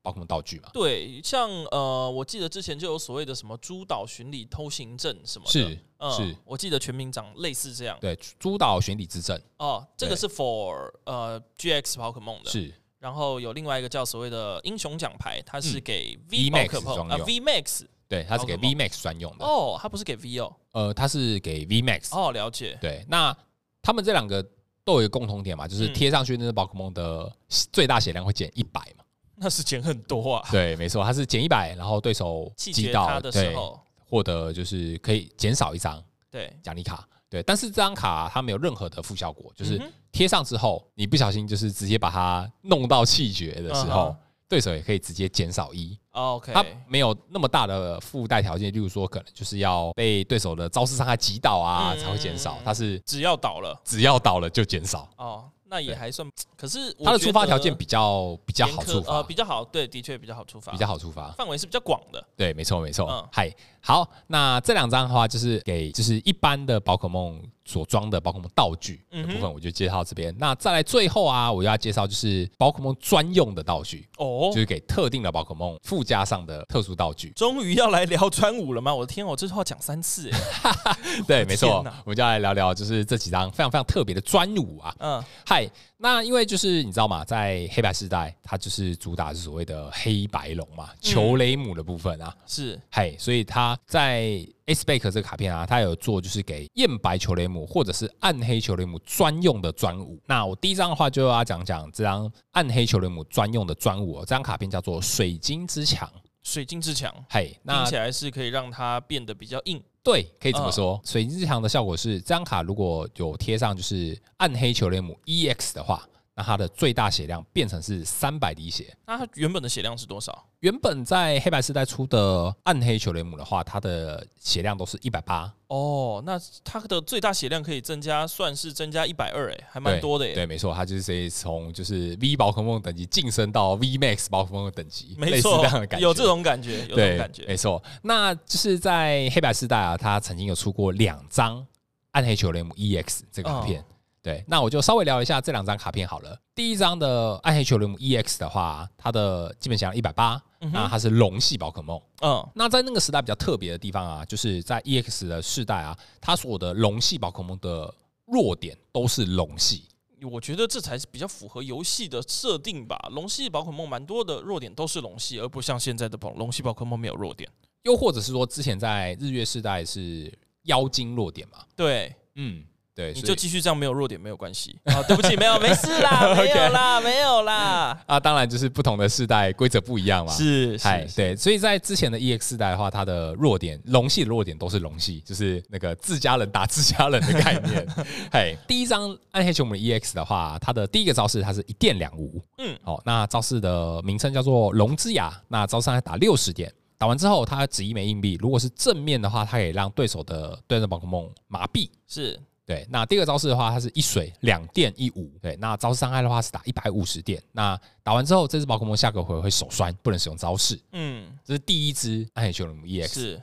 宝可梦道具嘛？对，像呃，我记得之前就有所谓的什么诸岛巡礼偷行阵什么的，是、呃、是，我记得全名长类似这样。对，诸岛巡礼之阵哦，这个是 for 呃 GX 宝可梦的。是，然后有另外一个叫所谓的英雄奖牌，它是给 V 宝可梦啊 V Max，对，它是给 V Max 专用的。哦，它不是给 V 哦，呃，它是给 V Max。哦，了解。对，那他们这两个都有一个共同点嘛，就是贴上去那个宝可梦的最大血量会减一百嘛。那是减很多啊！对，没错，它是减一百，然后对手击到的时候获得就是可以减少一张对奖励卡。对，但是这张卡它没有任何的副效果，就是贴上之后，你不小心就是直接把它弄到气绝的时候，对手也可以直接减少一。OK，它没有那么大的附带条件，例如说可能就是要被对手的招式伤害击倒啊才会减少，它是只要倒了，只要倒了就减少。哦。那也还算，可是它的出发条件比较比较好触发，呃，比较好，对，的确比较好触发，比较好触发，范围是比较广的，对，没错没错，嗨、嗯，好，那这两张的话就是给就是一般的宝可梦所装的宝可梦道具的部分，我就介绍到这边。那再来最后啊，我要介绍就是宝可梦专用的道具哦，就是给特定的宝可梦附加上的特殊道具。终于要来聊专武了吗？我的天，我这句话讲三次哎，对，没错，我们就要来聊聊就是这几张非常非常特别的专武啊，嗯，嗨。那因为就是你知道吗，在黑白时代，它就是主打是所谓的黑白龙嘛，球雷姆的部分啊，是嘿，所以它在 S Pack 这个卡片啊，它有做就是给焰白球雷姆或者是暗黑球雷姆专用的专武。那我第一张的话就要讲讲这张暗黑球雷姆专用的专武，这张卡片叫做水晶之墙。水晶之墙，嘿，那听起来是可以让它变得比较硬。对，可以这么说。呃、水晶之墙的效果是，这张卡如果有贴上就是暗黑球雷姆 EX 的话。那它的最大血量变成是三百滴血。那它原本的血量是多少？原本在黑白世代出的暗黑球雷姆的话，它的血量都是一百八。哦，那它的最大血量可以增加，算是增加一百二，哎，还蛮多的耶。对，没错，它就是从就是 V 宝可梦等级晋升到 V Max 宝可梦的等级，没错，这样的感觉，有这种感觉，有这种感觉，没错。那就是在黑白世代啊，它曾经有出过两张暗黑球雷姆 EX 这个卡片。哦对，那我就稍微聊一下这两张卡片好了。第一张的暗黑球雷姆 EX 的话，它的基本血量一百八，那它是龙系宝可梦。嗯，那在那个时代比较特别的地方啊，就是在 EX 的世代啊，它所有的龙系宝可梦的弱点都是龙系。我觉得这才是比较符合游戏的设定吧。龙系宝可梦蛮多的弱点都是龙系，而不像现在的宝龙系宝可梦没有弱点。又或者是说，之前在日月世代是妖精弱点嘛？对，嗯。对，你就继续这样，没有弱点没有关系啊。对不起，没有，没事啦，没有啦，没有啦。啊，当然就是不同的世代规则不一样嘛。是，是，对。所以在之前的 EX 世代的话，它的弱点龙系的弱点都是龙系，就是那个自家人打自家人的概念。嘿，第一张暗黑球雷姆 EX 的话，它的第一个招式它是一电两无。嗯，好，那招式的名称叫做龙之牙。那招式还打六十点，打完之后它只一枚硬币，如果是正面的话，它可以让对手的对战宝可梦麻痹。是。对，那第二个招式的话，它是一水两电一无。对，那招式伤害的话是打一百五十电。那打完之后，这只宝可梦下个回合会手酸，不能使用招式。嗯，这是第一只暗黑球雷姆 EX。是。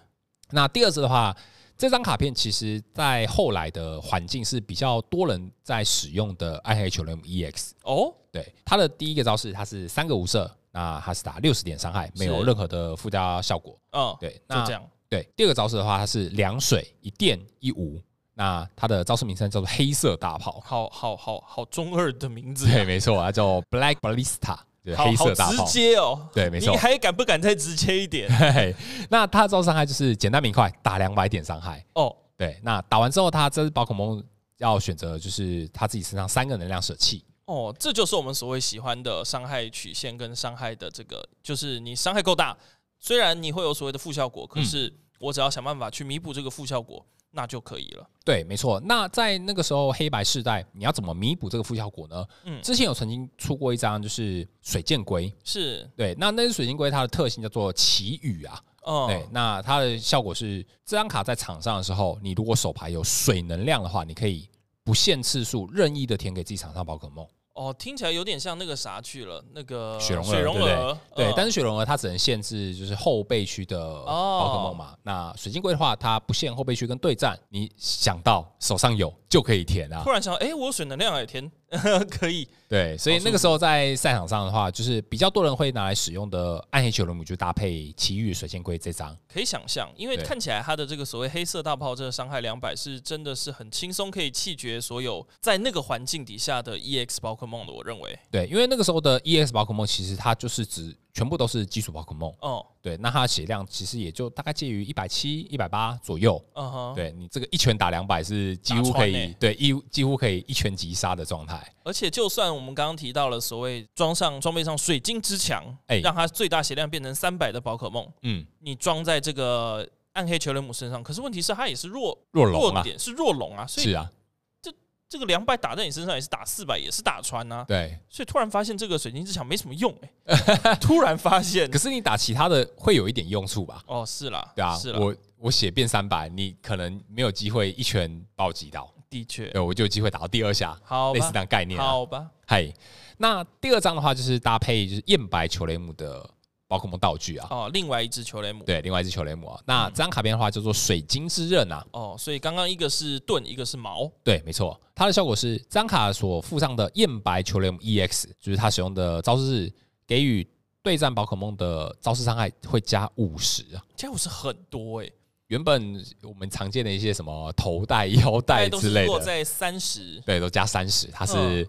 那第二只的话，这张卡片其实在后来的环境是比较多人在使用的暗黑球雷姆 EX。哦，对，它的第一个招式它是三个无色，那它是打六十点伤害，没有任何的附加效果。嗯，对，那就这样。对，第二个招式的话，它是两水一电一无。那它的招式名称叫做黑色大炮，好好好好中二的名字。对，没错，它叫 Black Ballista。黑色大炮，直接哦，对，没错。你还敢不敢再直接一点？那它的招伤害就是简单明快，打两百点伤害哦。对，那打完之后，它这只宝可梦要选择就是它自己身上三个能量舍弃。哦，这就是我们所谓喜欢的伤害曲线跟伤害的这个，就是你伤害够大，虽然你会有所谓的负效果，可是我只要想办法去弥补这个负效果。那就可以了。对，没错。那在那个时候，黑白世代，你要怎么弥补这个负效果呢？嗯，之前有曾经出过一张，就是水箭龟，是对。那那只水箭龟，它的特性叫做祈雨啊。哦，对。那它的效果是，这张卡在场上的时候，你如果手牌有水能量的话，你可以不限次数任意的填给自己场上宝可梦。哦，听起来有点像那个啥去了，那个雪融雪融儿，对，对，但是雪融鹅它只能限制就是后备区的宝可梦嘛。哦、那水晶龟的话，它不限后备区跟对战，你想到手上有就可以填啊。突然想到，哎、欸，我有水能量也填。可以，对，所以那个时候在赛场上的话，就是比较多人会拿来使用的暗黑九龙姆，就搭配奇遇水箭龟这张，可以想象，因为看起来它的这个所谓黑色大炮，这个伤害两百是真的是很轻松，可以弃绝所有在那个环境底下的 EX 宝可梦的。我认为，对，因为那个时候的 EX 宝可梦其实它就是指。全部都是基础宝可梦。哦，对，那它的血量其实也就大概介于一百七、一百八左右。嗯哼，对你这个一拳打两百是几乎可以，欸、对一几乎可以一拳击杀的状态。而且，就算我们刚刚提到了所谓装上装备上水晶之墙，哎，让它最大血量变成三百的宝可梦，嗯，你装在这个暗黑球雷姆身上，可是问题是它也是弱弱龙啊，点是弱龙啊，所以是啊。这个两百打在你身上也是打四百，也是打穿呐。对，所以突然发现这个水晶之墙没什么用哎。突然发现，可是你打其他的会有一点用处吧？哦，是啦，对啊，是啦。我我血变三百，你可能没有机会一拳把我击倒。的确，对，我就有机会打到第二下。好，类似这样概念。好吧。嗨，那第二张的话就是搭配就是燕白球雷姆的。宝可梦道具啊，哦，另外一只球雷姆，对，另外一只球雷姆啊。那这张卡片的话叫做水晶之刃啊。哦，所以刚刚一个是盾，一个是矛，对，没错。它的效果是这张卡所附上的焰白球雷姆 EX，就是它使用的招式是给予对战宝可梦的招式伤害会加五十啊，加五十很多哎、欸。原本我们常见的一些什么头带、腰带之类的，落在三十，对，都加三十，它是。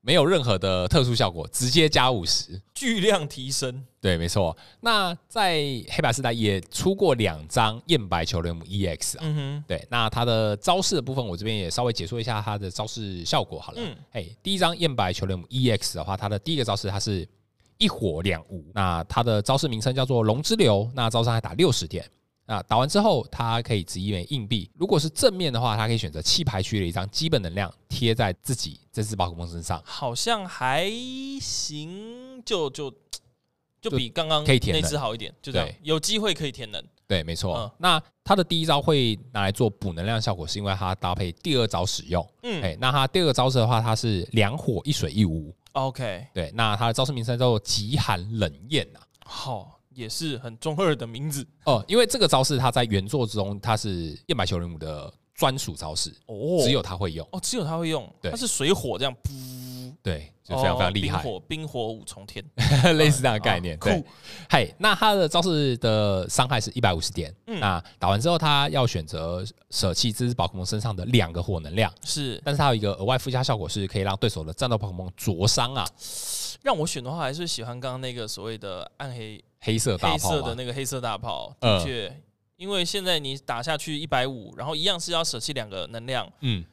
没有任何的特殊效果，直接加五十，巨量提升。对，没错。那在黑白时代也出过两张燕白球雷姆 EX 啊。嗯哼。对，那它的招式的部分，我这边也稍微解说一下它的招式效果好了。嗯。哎，第一张燕白球雷姆 EX 的话，它的第一个招式它是一火两无，那它的招式名称叫做龙之流，那招伤还打六十点。啊，打完之后，它可以值一枚硬币。如果是正面的话，它可以选择弃牌区的一张基本能量贴在自己这只宝可梦身上。好像还行，就就就比刚刚那只好一点。就这样，有机会可以填能。对，没错。嗯、那它的第一招会拿来做补能量效果，是因为它搭配第二招使用。嗯，哎，那它第二个招式的话，它是两火一水一无。OK，对，那它的招式名称叫做极寒冷焰呐。好。也是很中二的名字哦，因为这个招式它在原作之中，它是焰白球雷姆的专属招式哦，只有他会用。哦，只有他会用，对，它是水火这样，对，就非常非常厉害，冰火冰火五重天，类似这样的概念，对，嘿，那他的招式的伤害是一百五十点，那打完之后他要选择舍弃这只宝可梦身上的两个火能量，是，但是它有一个额外附加效果，是可以让对手的战斗宝可梦灼伤啊。让我选的话，还是喜欢刚刚那个所谓的暗黑黑色大炮，黑色的那个黑色大炮。的确，因为现在你打下去一百五，然后一样是要舍弃两个能量。嗯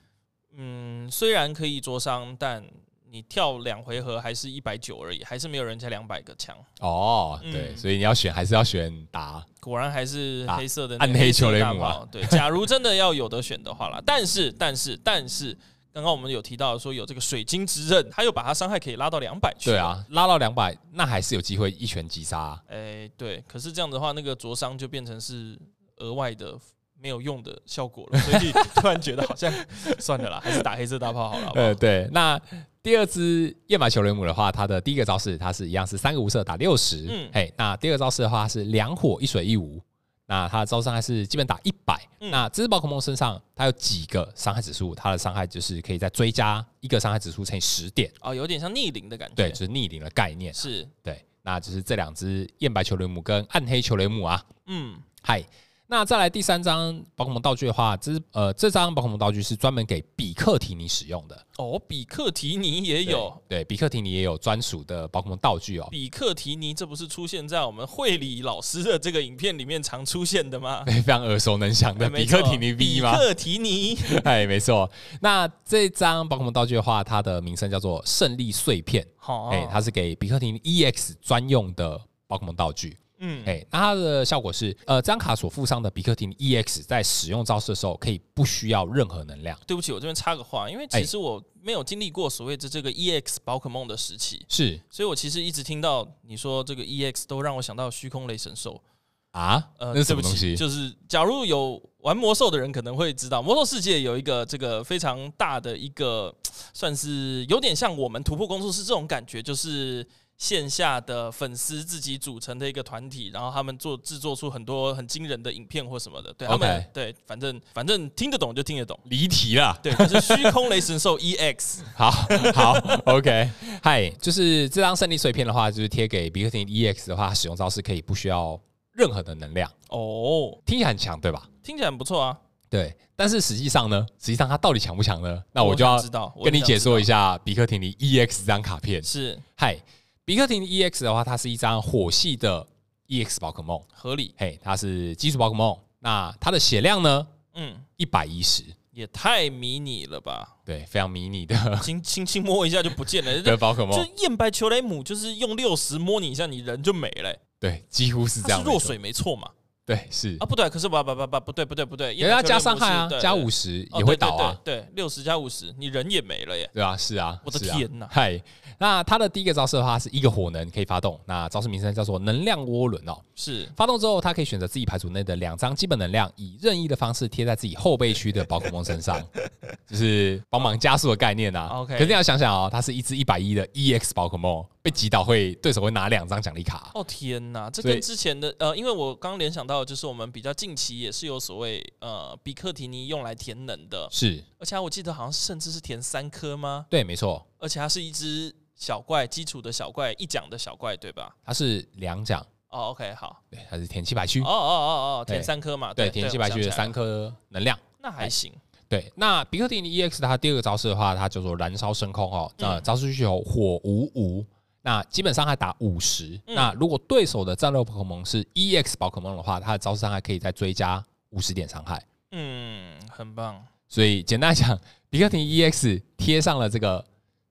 嗯，虽然可以灼伤，但你跳两回合还是一百九而已，还是没有人家两百个强。哦，对，所以你要选还是要选打。果然还是黑色的暗黑球雷姆啊。对，假如真的要有得选的话啦，但是但是但是。刚刚我们有提到说有这个水晶之刃，他又把他伤害可以拉到两百去。对啊，拉到两百，那还是有机会一拳击杀、啊。哎、欸，对，可是这样的话，那个灼伤就变成是额外的没有用的效果了，所以 突然觉得好像算了啦，还是打黑色大炮好了好不好。呃，对。那第二只焰白球雷姆的话，它的第一个招式它是一样是三个无色打六十。嗯，嘿，那第二个招式的话是两火一水一无。那它的招伤害是基本打一百、嗯。那这只宝可梦身上它有几个伤害指数？它的伤害就是可以再追加一个伤害指数乘以十点。哦，有点像逆鳞的感觉。对，就是逆鳞的概念。是，对。那就是这两只燕白球雷姆跟暗黑球雷姆啊。嗯，嗨。那再来第三张宝可梦道具的话，这是呃，这张宝可梦道具是专门给比克提尼使用的哦。比克提尼也有，对，对比克提尼也有专属的宝可梦道具哦。比克提尼，这不是出现在我们会理老师的这个影片里面常出现的吗？非常耳熟能详的比克提尼 V 吗？比克提尼，哎，没错。那这张宝可梦道具的话，它的名称叫做胜利碎片，好，哎，它是给比克提尼 EX 专用的宝可梦道具。嗯，哎、欸，那它的效果是，呃，这张卡所附上的比克廷 EX 在使用招式的时候，可以不需要任何能量。对不起，我这边插个话，因为其实我没有经历过所谓的这个 EX 宝可梦的时期，是，所以我其实一直听到你说这个 EX 都让我想到虚空雷神兽啊，呃，那是什么东西？就是假如有玩魔兽的人可能会知道，魔兽世界有一个这个非常大的一个，算是有点像我们突破工作室这种感觉，就是。线下的粉丝自己组成的一个团体，然后他们做制作出很多很惊人的影片或什么的，对他们.对，反正反正听得懂就听得懂。离题了，对，就是虚空雷神兽 EX。好好，OK，嗨，就是这张胜利碎片的话，就是贴给比克廷 EX 的话，使用招式可以不需要任何的能量哦，oh, 听起来很强，对吧？听起来很不错啊。对，但是实际上呢，实际上它到底强不强呢？那我就要跟你解说一下比克廷尼 EX 这张卡片。是，嗨。比克廷 EX 的话，它是一张火系的 EX 宝可梦，合理。嘿，它是基础宝可梦。那它的血量呢？嗯，一百一十，也太迷你了吧？对，非常迷你的，轻轻轻摸一下就不见了。这宝可梦就燕白球雷姆，就是用六十摸你一下，你人就没了。对，几乎是这样。是弱水没错嘛？对，是啊，不对，可是不不不不不对不对不对，人家加伤害啊，加五十也会倒啊。对，六十加五十，你人也没了耶。对啊，是啊，我的天呐。嗨。那它的第一个招式的话是一个火能可以发动，那招式名称叫做能量涡轮哦。是发动之后，它可以选择自己牌组内的两张基本能量，以任意的方式贴在自己后背区的宝可梦身上，就是帮忙加速的概念啊。OK，肯定要想想哦，它是一只一百一的 EX 宝可梦，被击倒会对手会拿两张奖励卡。哦天哪，这跟之前的呃，因为我刚联想到的就是我们比较近期也是有所谓呃比克提尼用来填能的，是，而且我记得好像甚至是填三颗吗？对，没错，而且它是一只。小怪，基础的小怪，一奖的小怪，对吧？它是两奖哦。OK，好，对，它是填七百区。哦哦哦哦，填三颗嘛。对，填七百区的三颗能量，那还行。对，那比克提尼 EX 它第二个招式的话，它叫做燃烧升空哦。那招式需求火无无，那基本伤害打五十。那如果对手的战斗宝可梦是 EX 宝可梦的话，它的招式伤害可以再追加五十点伤害。嗯，很棒。所以简单来讲，比克廷 EX 贴上了这个。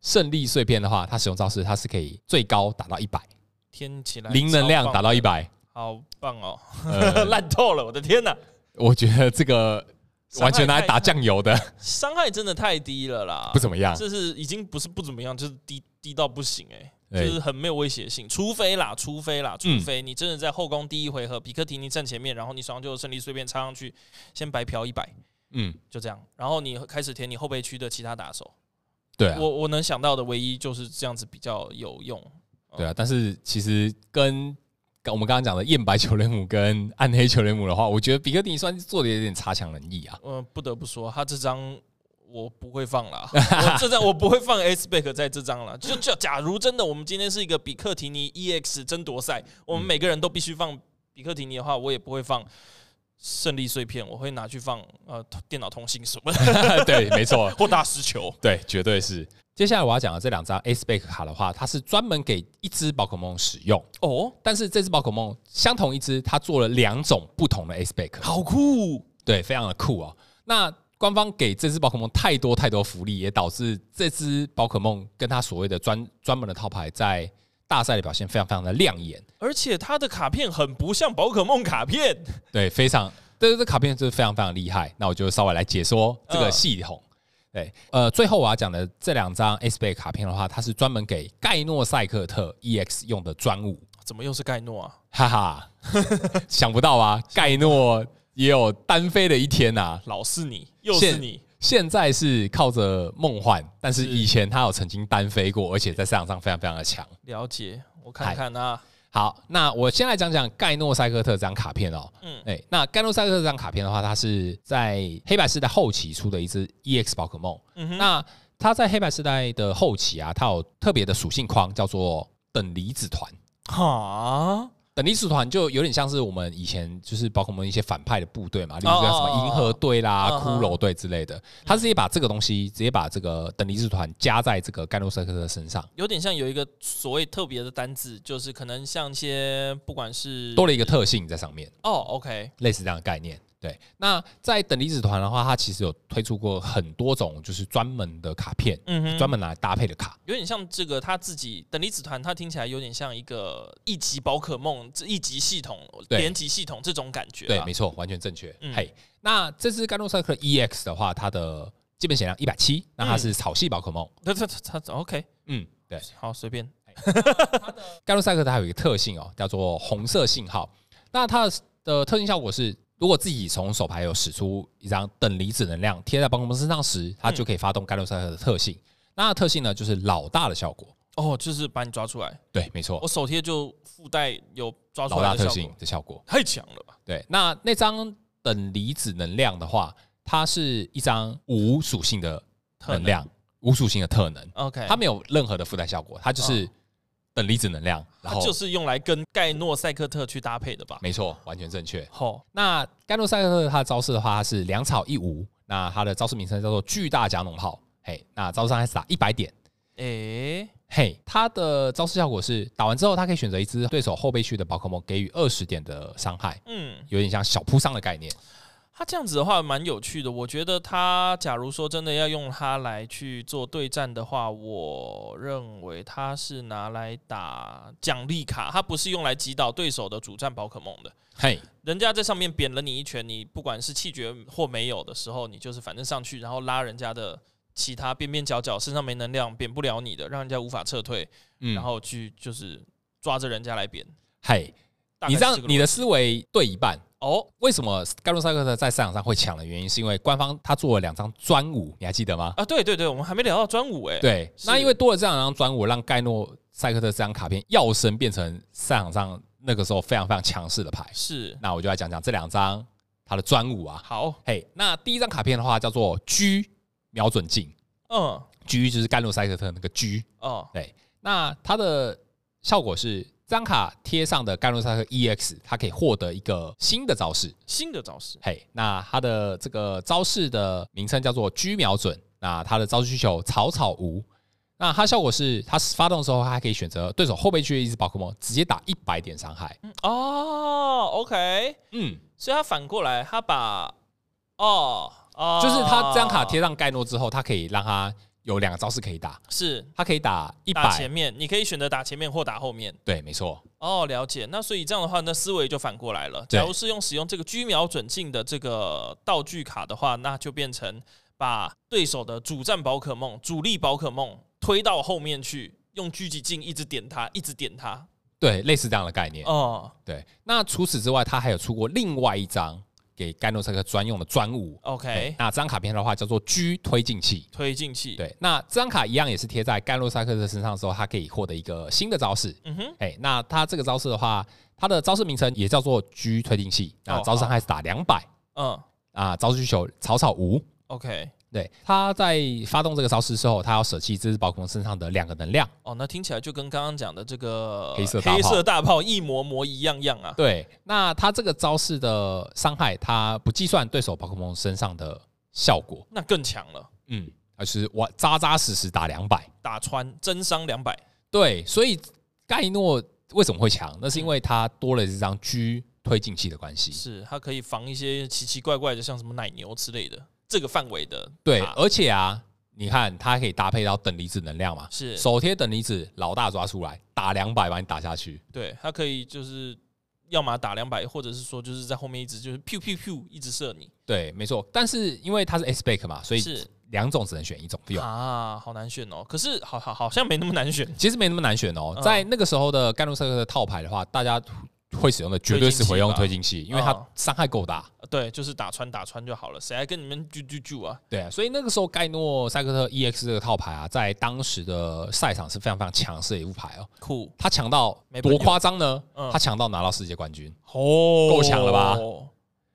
胜利碎片的话，它使用招式，它是可以最高打到一百，天起来零能量打到一百，好棒哦！烂透了，我的天哪！我觉得这个完全拿来打酱油的，伤害真的太低了啦，不怎么样。这是已经不是不怎么样，就是低低到不行哎、欸，就是很没有威胁性。除非啦，除非啦，除非你真的在后宫第一回合，比克提尼站前面，然后你手上就胜利碎片插上去，先白嫖一百，嗯，就这样，然后你开始填你后备区的其他打手。对啊，我我能想到的唯一就是这样子比较有用。对啊，但是其实跟我们刚刚讲的燕白球雷姆跟暗黑球雷姆的话，我觉得比克提尼算是做的有点差强人意啊。嗯，不得不说，他这张我不会放了，我这张我不会放 S back 在这张了。就就假如真的我们今天是一个比克提尼 EX 争夺赛，我们每个人都必须放比克提尼的话，我也不会放。胜利碎片，我会拿去放呃电脑通信什么的，对，没错，或大师球，对，绝对是。接下来我要讲的这两张 Ace Back 卡的话，它是专门给一只宝可梦使用哦。但是这只宝可梦相同一只，它做了两种不同的 Ace Back，好酷，对，非常的酷哦。那官方给这只宝可梦太多太多福利，也导致这只宝可梦跟它所谓的专专门的套牌在。大赛的表现非常非常的亮眼，而且它的卡片很不像宝可梦卡片，对，非常，对，这卡片就是非常非常厉害。那我就稍微来解说这个系统。对，呃，最后我要讲的这两张 S 贝卡片的话，它是专门给盖诺赛克特 EX 用的专务。怎么又是盖诺啊？哈哈，想不到啊，盖诺也有单飞的一天呐、啊！老是你，又是你。现在是靠着梦幻，但是以前他有曾经单飞过，而且在赛场上非常非常的强。了解，我看看啊。好，那我先来讲讲盖诺赛克特这张卡片哦。嗯，哎，那盖诺赛克特这张卡片的话，它是在黑白世代后期出的一只 EX 宝可梦。嗯哼，那它在黑白世代的后期啊，它有特别的属性框，叫做等离子团。哈，等离子团就有点像是我们以前就是包括我们一些反派的部队嘛，例如像什么银河队啦、骷髅队之类的，他直接把这个东西直接把这个等离子团加在这个盖诺赛克的身上，有点像有一个所谓特别的单字，就是可能像一些不管是多了一个特性在上面。哦，OK，类似这样的概念。对，那在等离子团的话，它其实有推出过很多种，就是专门的卡片，嗯哼，专门拿来搭配的卡，有点像这个他自己等离子团，它听起来有点像一个一级宝可梦，这一级系统、连级系统这种感觉。对，没错，完全正确。嗯、嘿，那这支盖诺赛克 EX 的话，它的基本血量一百七，那它是草系宝可梦。它它它它 OK，嗯，对，好，随便。盖诺赛克它有一个特性哦，叫做红色信号。那它的特性效果是。如果自己从手牌有使出一张等离子能量贴在宝可梦身上时，它就可以发动盖洛赛特的特性。那特性呢，就是老大的效果。哦，就是把你抓出来。对，没错。我手贴就附带有抓出来老大特性的效果，太强了吧？对，那那张等离子能量的话，它是一张无属性的能量，无属性的特能。OK，它没有任何的附带效果，它就是。等离子能量，然后就是用来跟盖诺赛克特去搭配的吧？没错，完全正确。好、哦，那盖诺赛克特它的招式的话，它是两草一无，那它的招式名称叫做巨大加农炮。嘿，那招式上还是打一百点。诶、欸，嘿，它的招式效果是打完之后，它可以选择一只对手后背区的宝可梦，给予二十点的伤害。嗯，有点像小扑伤的概念。他这样子的话蛮有趣的，我觉得他假如说真的要用它来去做对战的话，我认为他是拿来打奖励卡，他不是用来击倒对手的主战宝可梦的。嘿，人家在上面扁了你一拳，你不管是气绝或没有的时候，你就是反正上去，然后拉人家的其他边边角角身上没能量，扁不了你的，让人家无法撤退，嗯、然后去就是抓着人家来扁。嘿，你这样你的思维对一半。哦，为什么盖诺赛克特在赛场上会抢的原因，是因为官方他做了两张专武，你还记得吗？啊，对对对，我们还没聊到专武哎。对，那因为多了这两张专武，让盖诺赛克特这张卡片要升，变成赛场上那个时候非常非常强势的牌。是，那我就来讲讲这两张他的专武啊。好，嘿，那第一张卡片的话叫做 G 瞄准镜，嗯，G 就是盖诺赛克特那个 G，哦，对，那它的效果是。这张卡贴上的盖诺萨克 EX，它可以获得一个新的招式。新的招式，嘿，那它的这个招式的名称叫做狙瞄准。那它的招式需求草草无。那它效果是，它发动的时候，它还可以选择对手后备区的一只宝可梦，直接打一百点伤害。哦，OK，嗯，所以它反过来，它把哦哦，就是它这张卡贴上盖诺之后，它可以让它。有两个招式可以打，是它可以打一百前面，你可以选择打前面或打后面。对，没错。哦，了解。那所以这样的话，那思维就反过来了。假如是用使用这个狙瞄准镜的这个道具卡的话，那就变成把对手的主战宝可梦、主力宝可梦推到后面去，用狙击镜一直点它，一直点它。对，类似这样的概念。哦，对。那除此之外，他还有出过另外一张。给盖诺赛克专用的专武，OK，那这张卡片的话叫做 G 推进器，推进器，对，那这张卡一样也是贴在盖诺赛克的身上的时候，它可以获得一个新的招式，嗯哼，哎，那它这个招式的话，它的招式名称也叫做 G 推进器，那招式还是打两百，嗯，啊，招式需求草草无，OK。对，他在发动这个招式之后，他要舍弃这只宝可梦身上的两个能量。哦，那听起来就跟刚刚讲的这个黑色黑色大炮一模模一样样啊。对，那他这个招式的伤害，他不计算对手宝可梦身上的效果，那更强了。嗯，而是我扎扎实实打两百，打穿真伤两百。对，所以盖诺为什么会强？那是因为他多了这张 G 推进器的关系。是，它可以防一些奇奇怪怪的，像什么奶牛之类的。这个范围的对，而且啊，你看它可以搭配到等离子能量嘛，是手贴等离子，老大抓出来打两百把你打下去。对，它可以就是要么打两百，或者是说就是在后面一直就是 Q Q Q 一直射你。对，没错。但是因为它是 S Back 嘛，所以是两种只能选一种用啊，好难选哦。可是好好好像没那么难选，其实没那么难选哦。在那个时候的盖诺赛克的套牌的话，大家。会使用的绝对是回用推进器，因为它伤害够大。对，就是打穿打穿就好了，谁还跟你们啾啾啾啊？对啊，所以那个时候盖诺赛克特 EX 这个套牌啊，在当时的赛场是非常非常强势的一副牌哦。酷，他强到多夸张呢？他强到拿到世界冠军哦，够强了吧？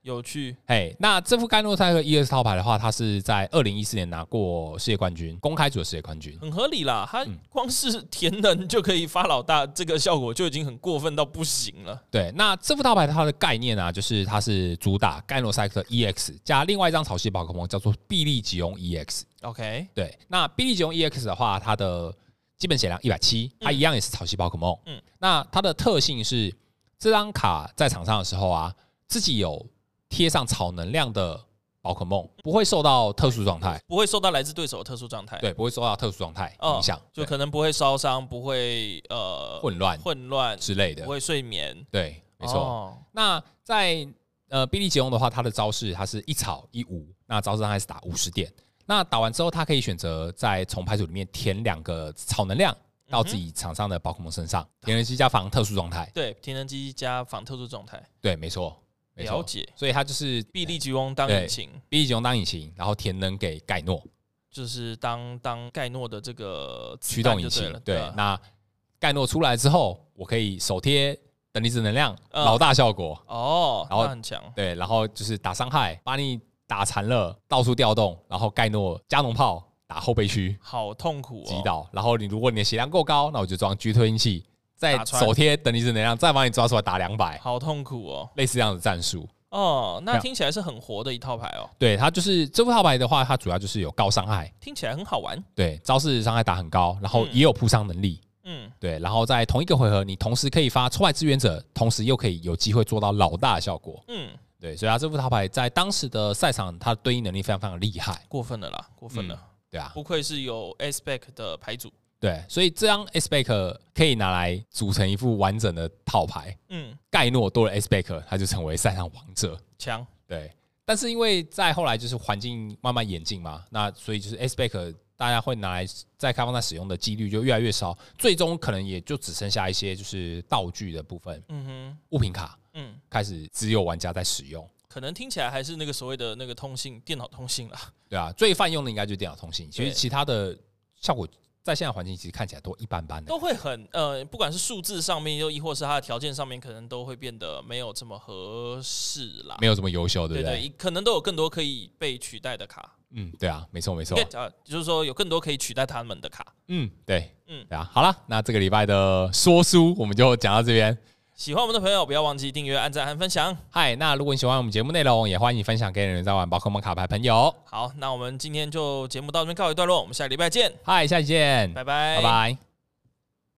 有趣。嘿，那这副盖诺赛克 EX 套牌的话，它是在二零一四年拿过世界冠军，公开组的世界冠军，很合理啦。它光是填能就可以发老大，这个效果就已经很过分到不行了。对，那这副套牌它的概念啊，就是它是主打盖诺赛克 EX 加另外一张草系宝可梦叫做碧丽吉翁 EX。OK，对，那碧丽吉翁 EX 的话，它的基本血量一百七，它一样也是草系宝可梦。嗯，那它的特性是。这张卡在场上的时候啊，自己有贴上草能量的宝可梦，不会受到特殊状态，不会受到来自对手的特殊状态，对，不会受到特殊状态影响，就可能不会烧伤，不会呃混乱混乱之类的，不会睡眠，对，没错。那在呃比利杰翁的话，它的招式它是一草一无，那招式上还是打五十点，那打完之后，他可以选择在从牌组里面填两个草能量。到自己场上的宝可梦身上，填能机加防特殊状态。对，填能机加防特殊状态。对，没错，了解。所以它就是臂力吉翁当引擎，臂力吉翁当引擎，然后填能给盖诺，就是当当盖诺的这个驱动引擎。对，那盖诺出来之后，我可以手贴等离子能量，老大效果。哦，然后很强。对，然后就是打伤害，把你打残了，到处调动，然后盖诺加农炮。打后背区，好痛苦哦！击倒，然后你如果你的血量够高，那我就装狙推进器，再手贴等离子能量，再把你抓出来打两百，好痛苦哦！类似这样的战术哦，那听起来是很活的一套牌哦。对，它就是这副套牌的话，它主要就是有高伤害，听起来很好玩。对，招式伤害打很高，然后也有扑伤能力。嗯，对，然后在同一个回合，你同时可以发出来支援者，同时又可以有机会做到老大的效果。嗯，对，所以它这副套牌在当时的赛场，它的对应能力非常非常厉害，过分了啦，过分了。嗯对啊，不愧是有 Aspec 的牌组。对，所以这张 S-Spec 可以拿来组成一副完整的套牌。嗯，盖诺多了 S-Spec，它就成为赛场王者。强。对，但是因为在后来就是环境慢慢演进嘛，那所以就是 S-Spec 大家会拿来在开放赛使用的几率就越来越少，最终可能也就只剩下一些就是道具的部分。嗯哼，物品卡，嗯，开始只有玩家在使用。可能听起来还是那个所谓的那个通信电脑通信啦，对啊，最泛用的应该就是电脑通信。其实其他的效果在现在环境其实看起来都一般般的，都会很呃，不管是数字上面又亦或是它的条件上面，可能都会变得没有这么合适啦，没有这么优秀，对不对？对对，可能都有更多可以被取代的卡。嗯，对啊，没错没错，啊，就是说有更多可以取代他们的卡。嗯，对，嗯，对啊。好了，那这个礼拜的说书我们就讲到这边。喜欢我们的朋友，不要忘记订阅、按赞和分享。嗨，那如果你喜欢我们节目内容，也欢迎分享给人在玩宝可梦卡牌朋友。好，那我们今天就节目到这边告一段落，我们下礼拜见。嗨，下期见，拜拜，拜拜。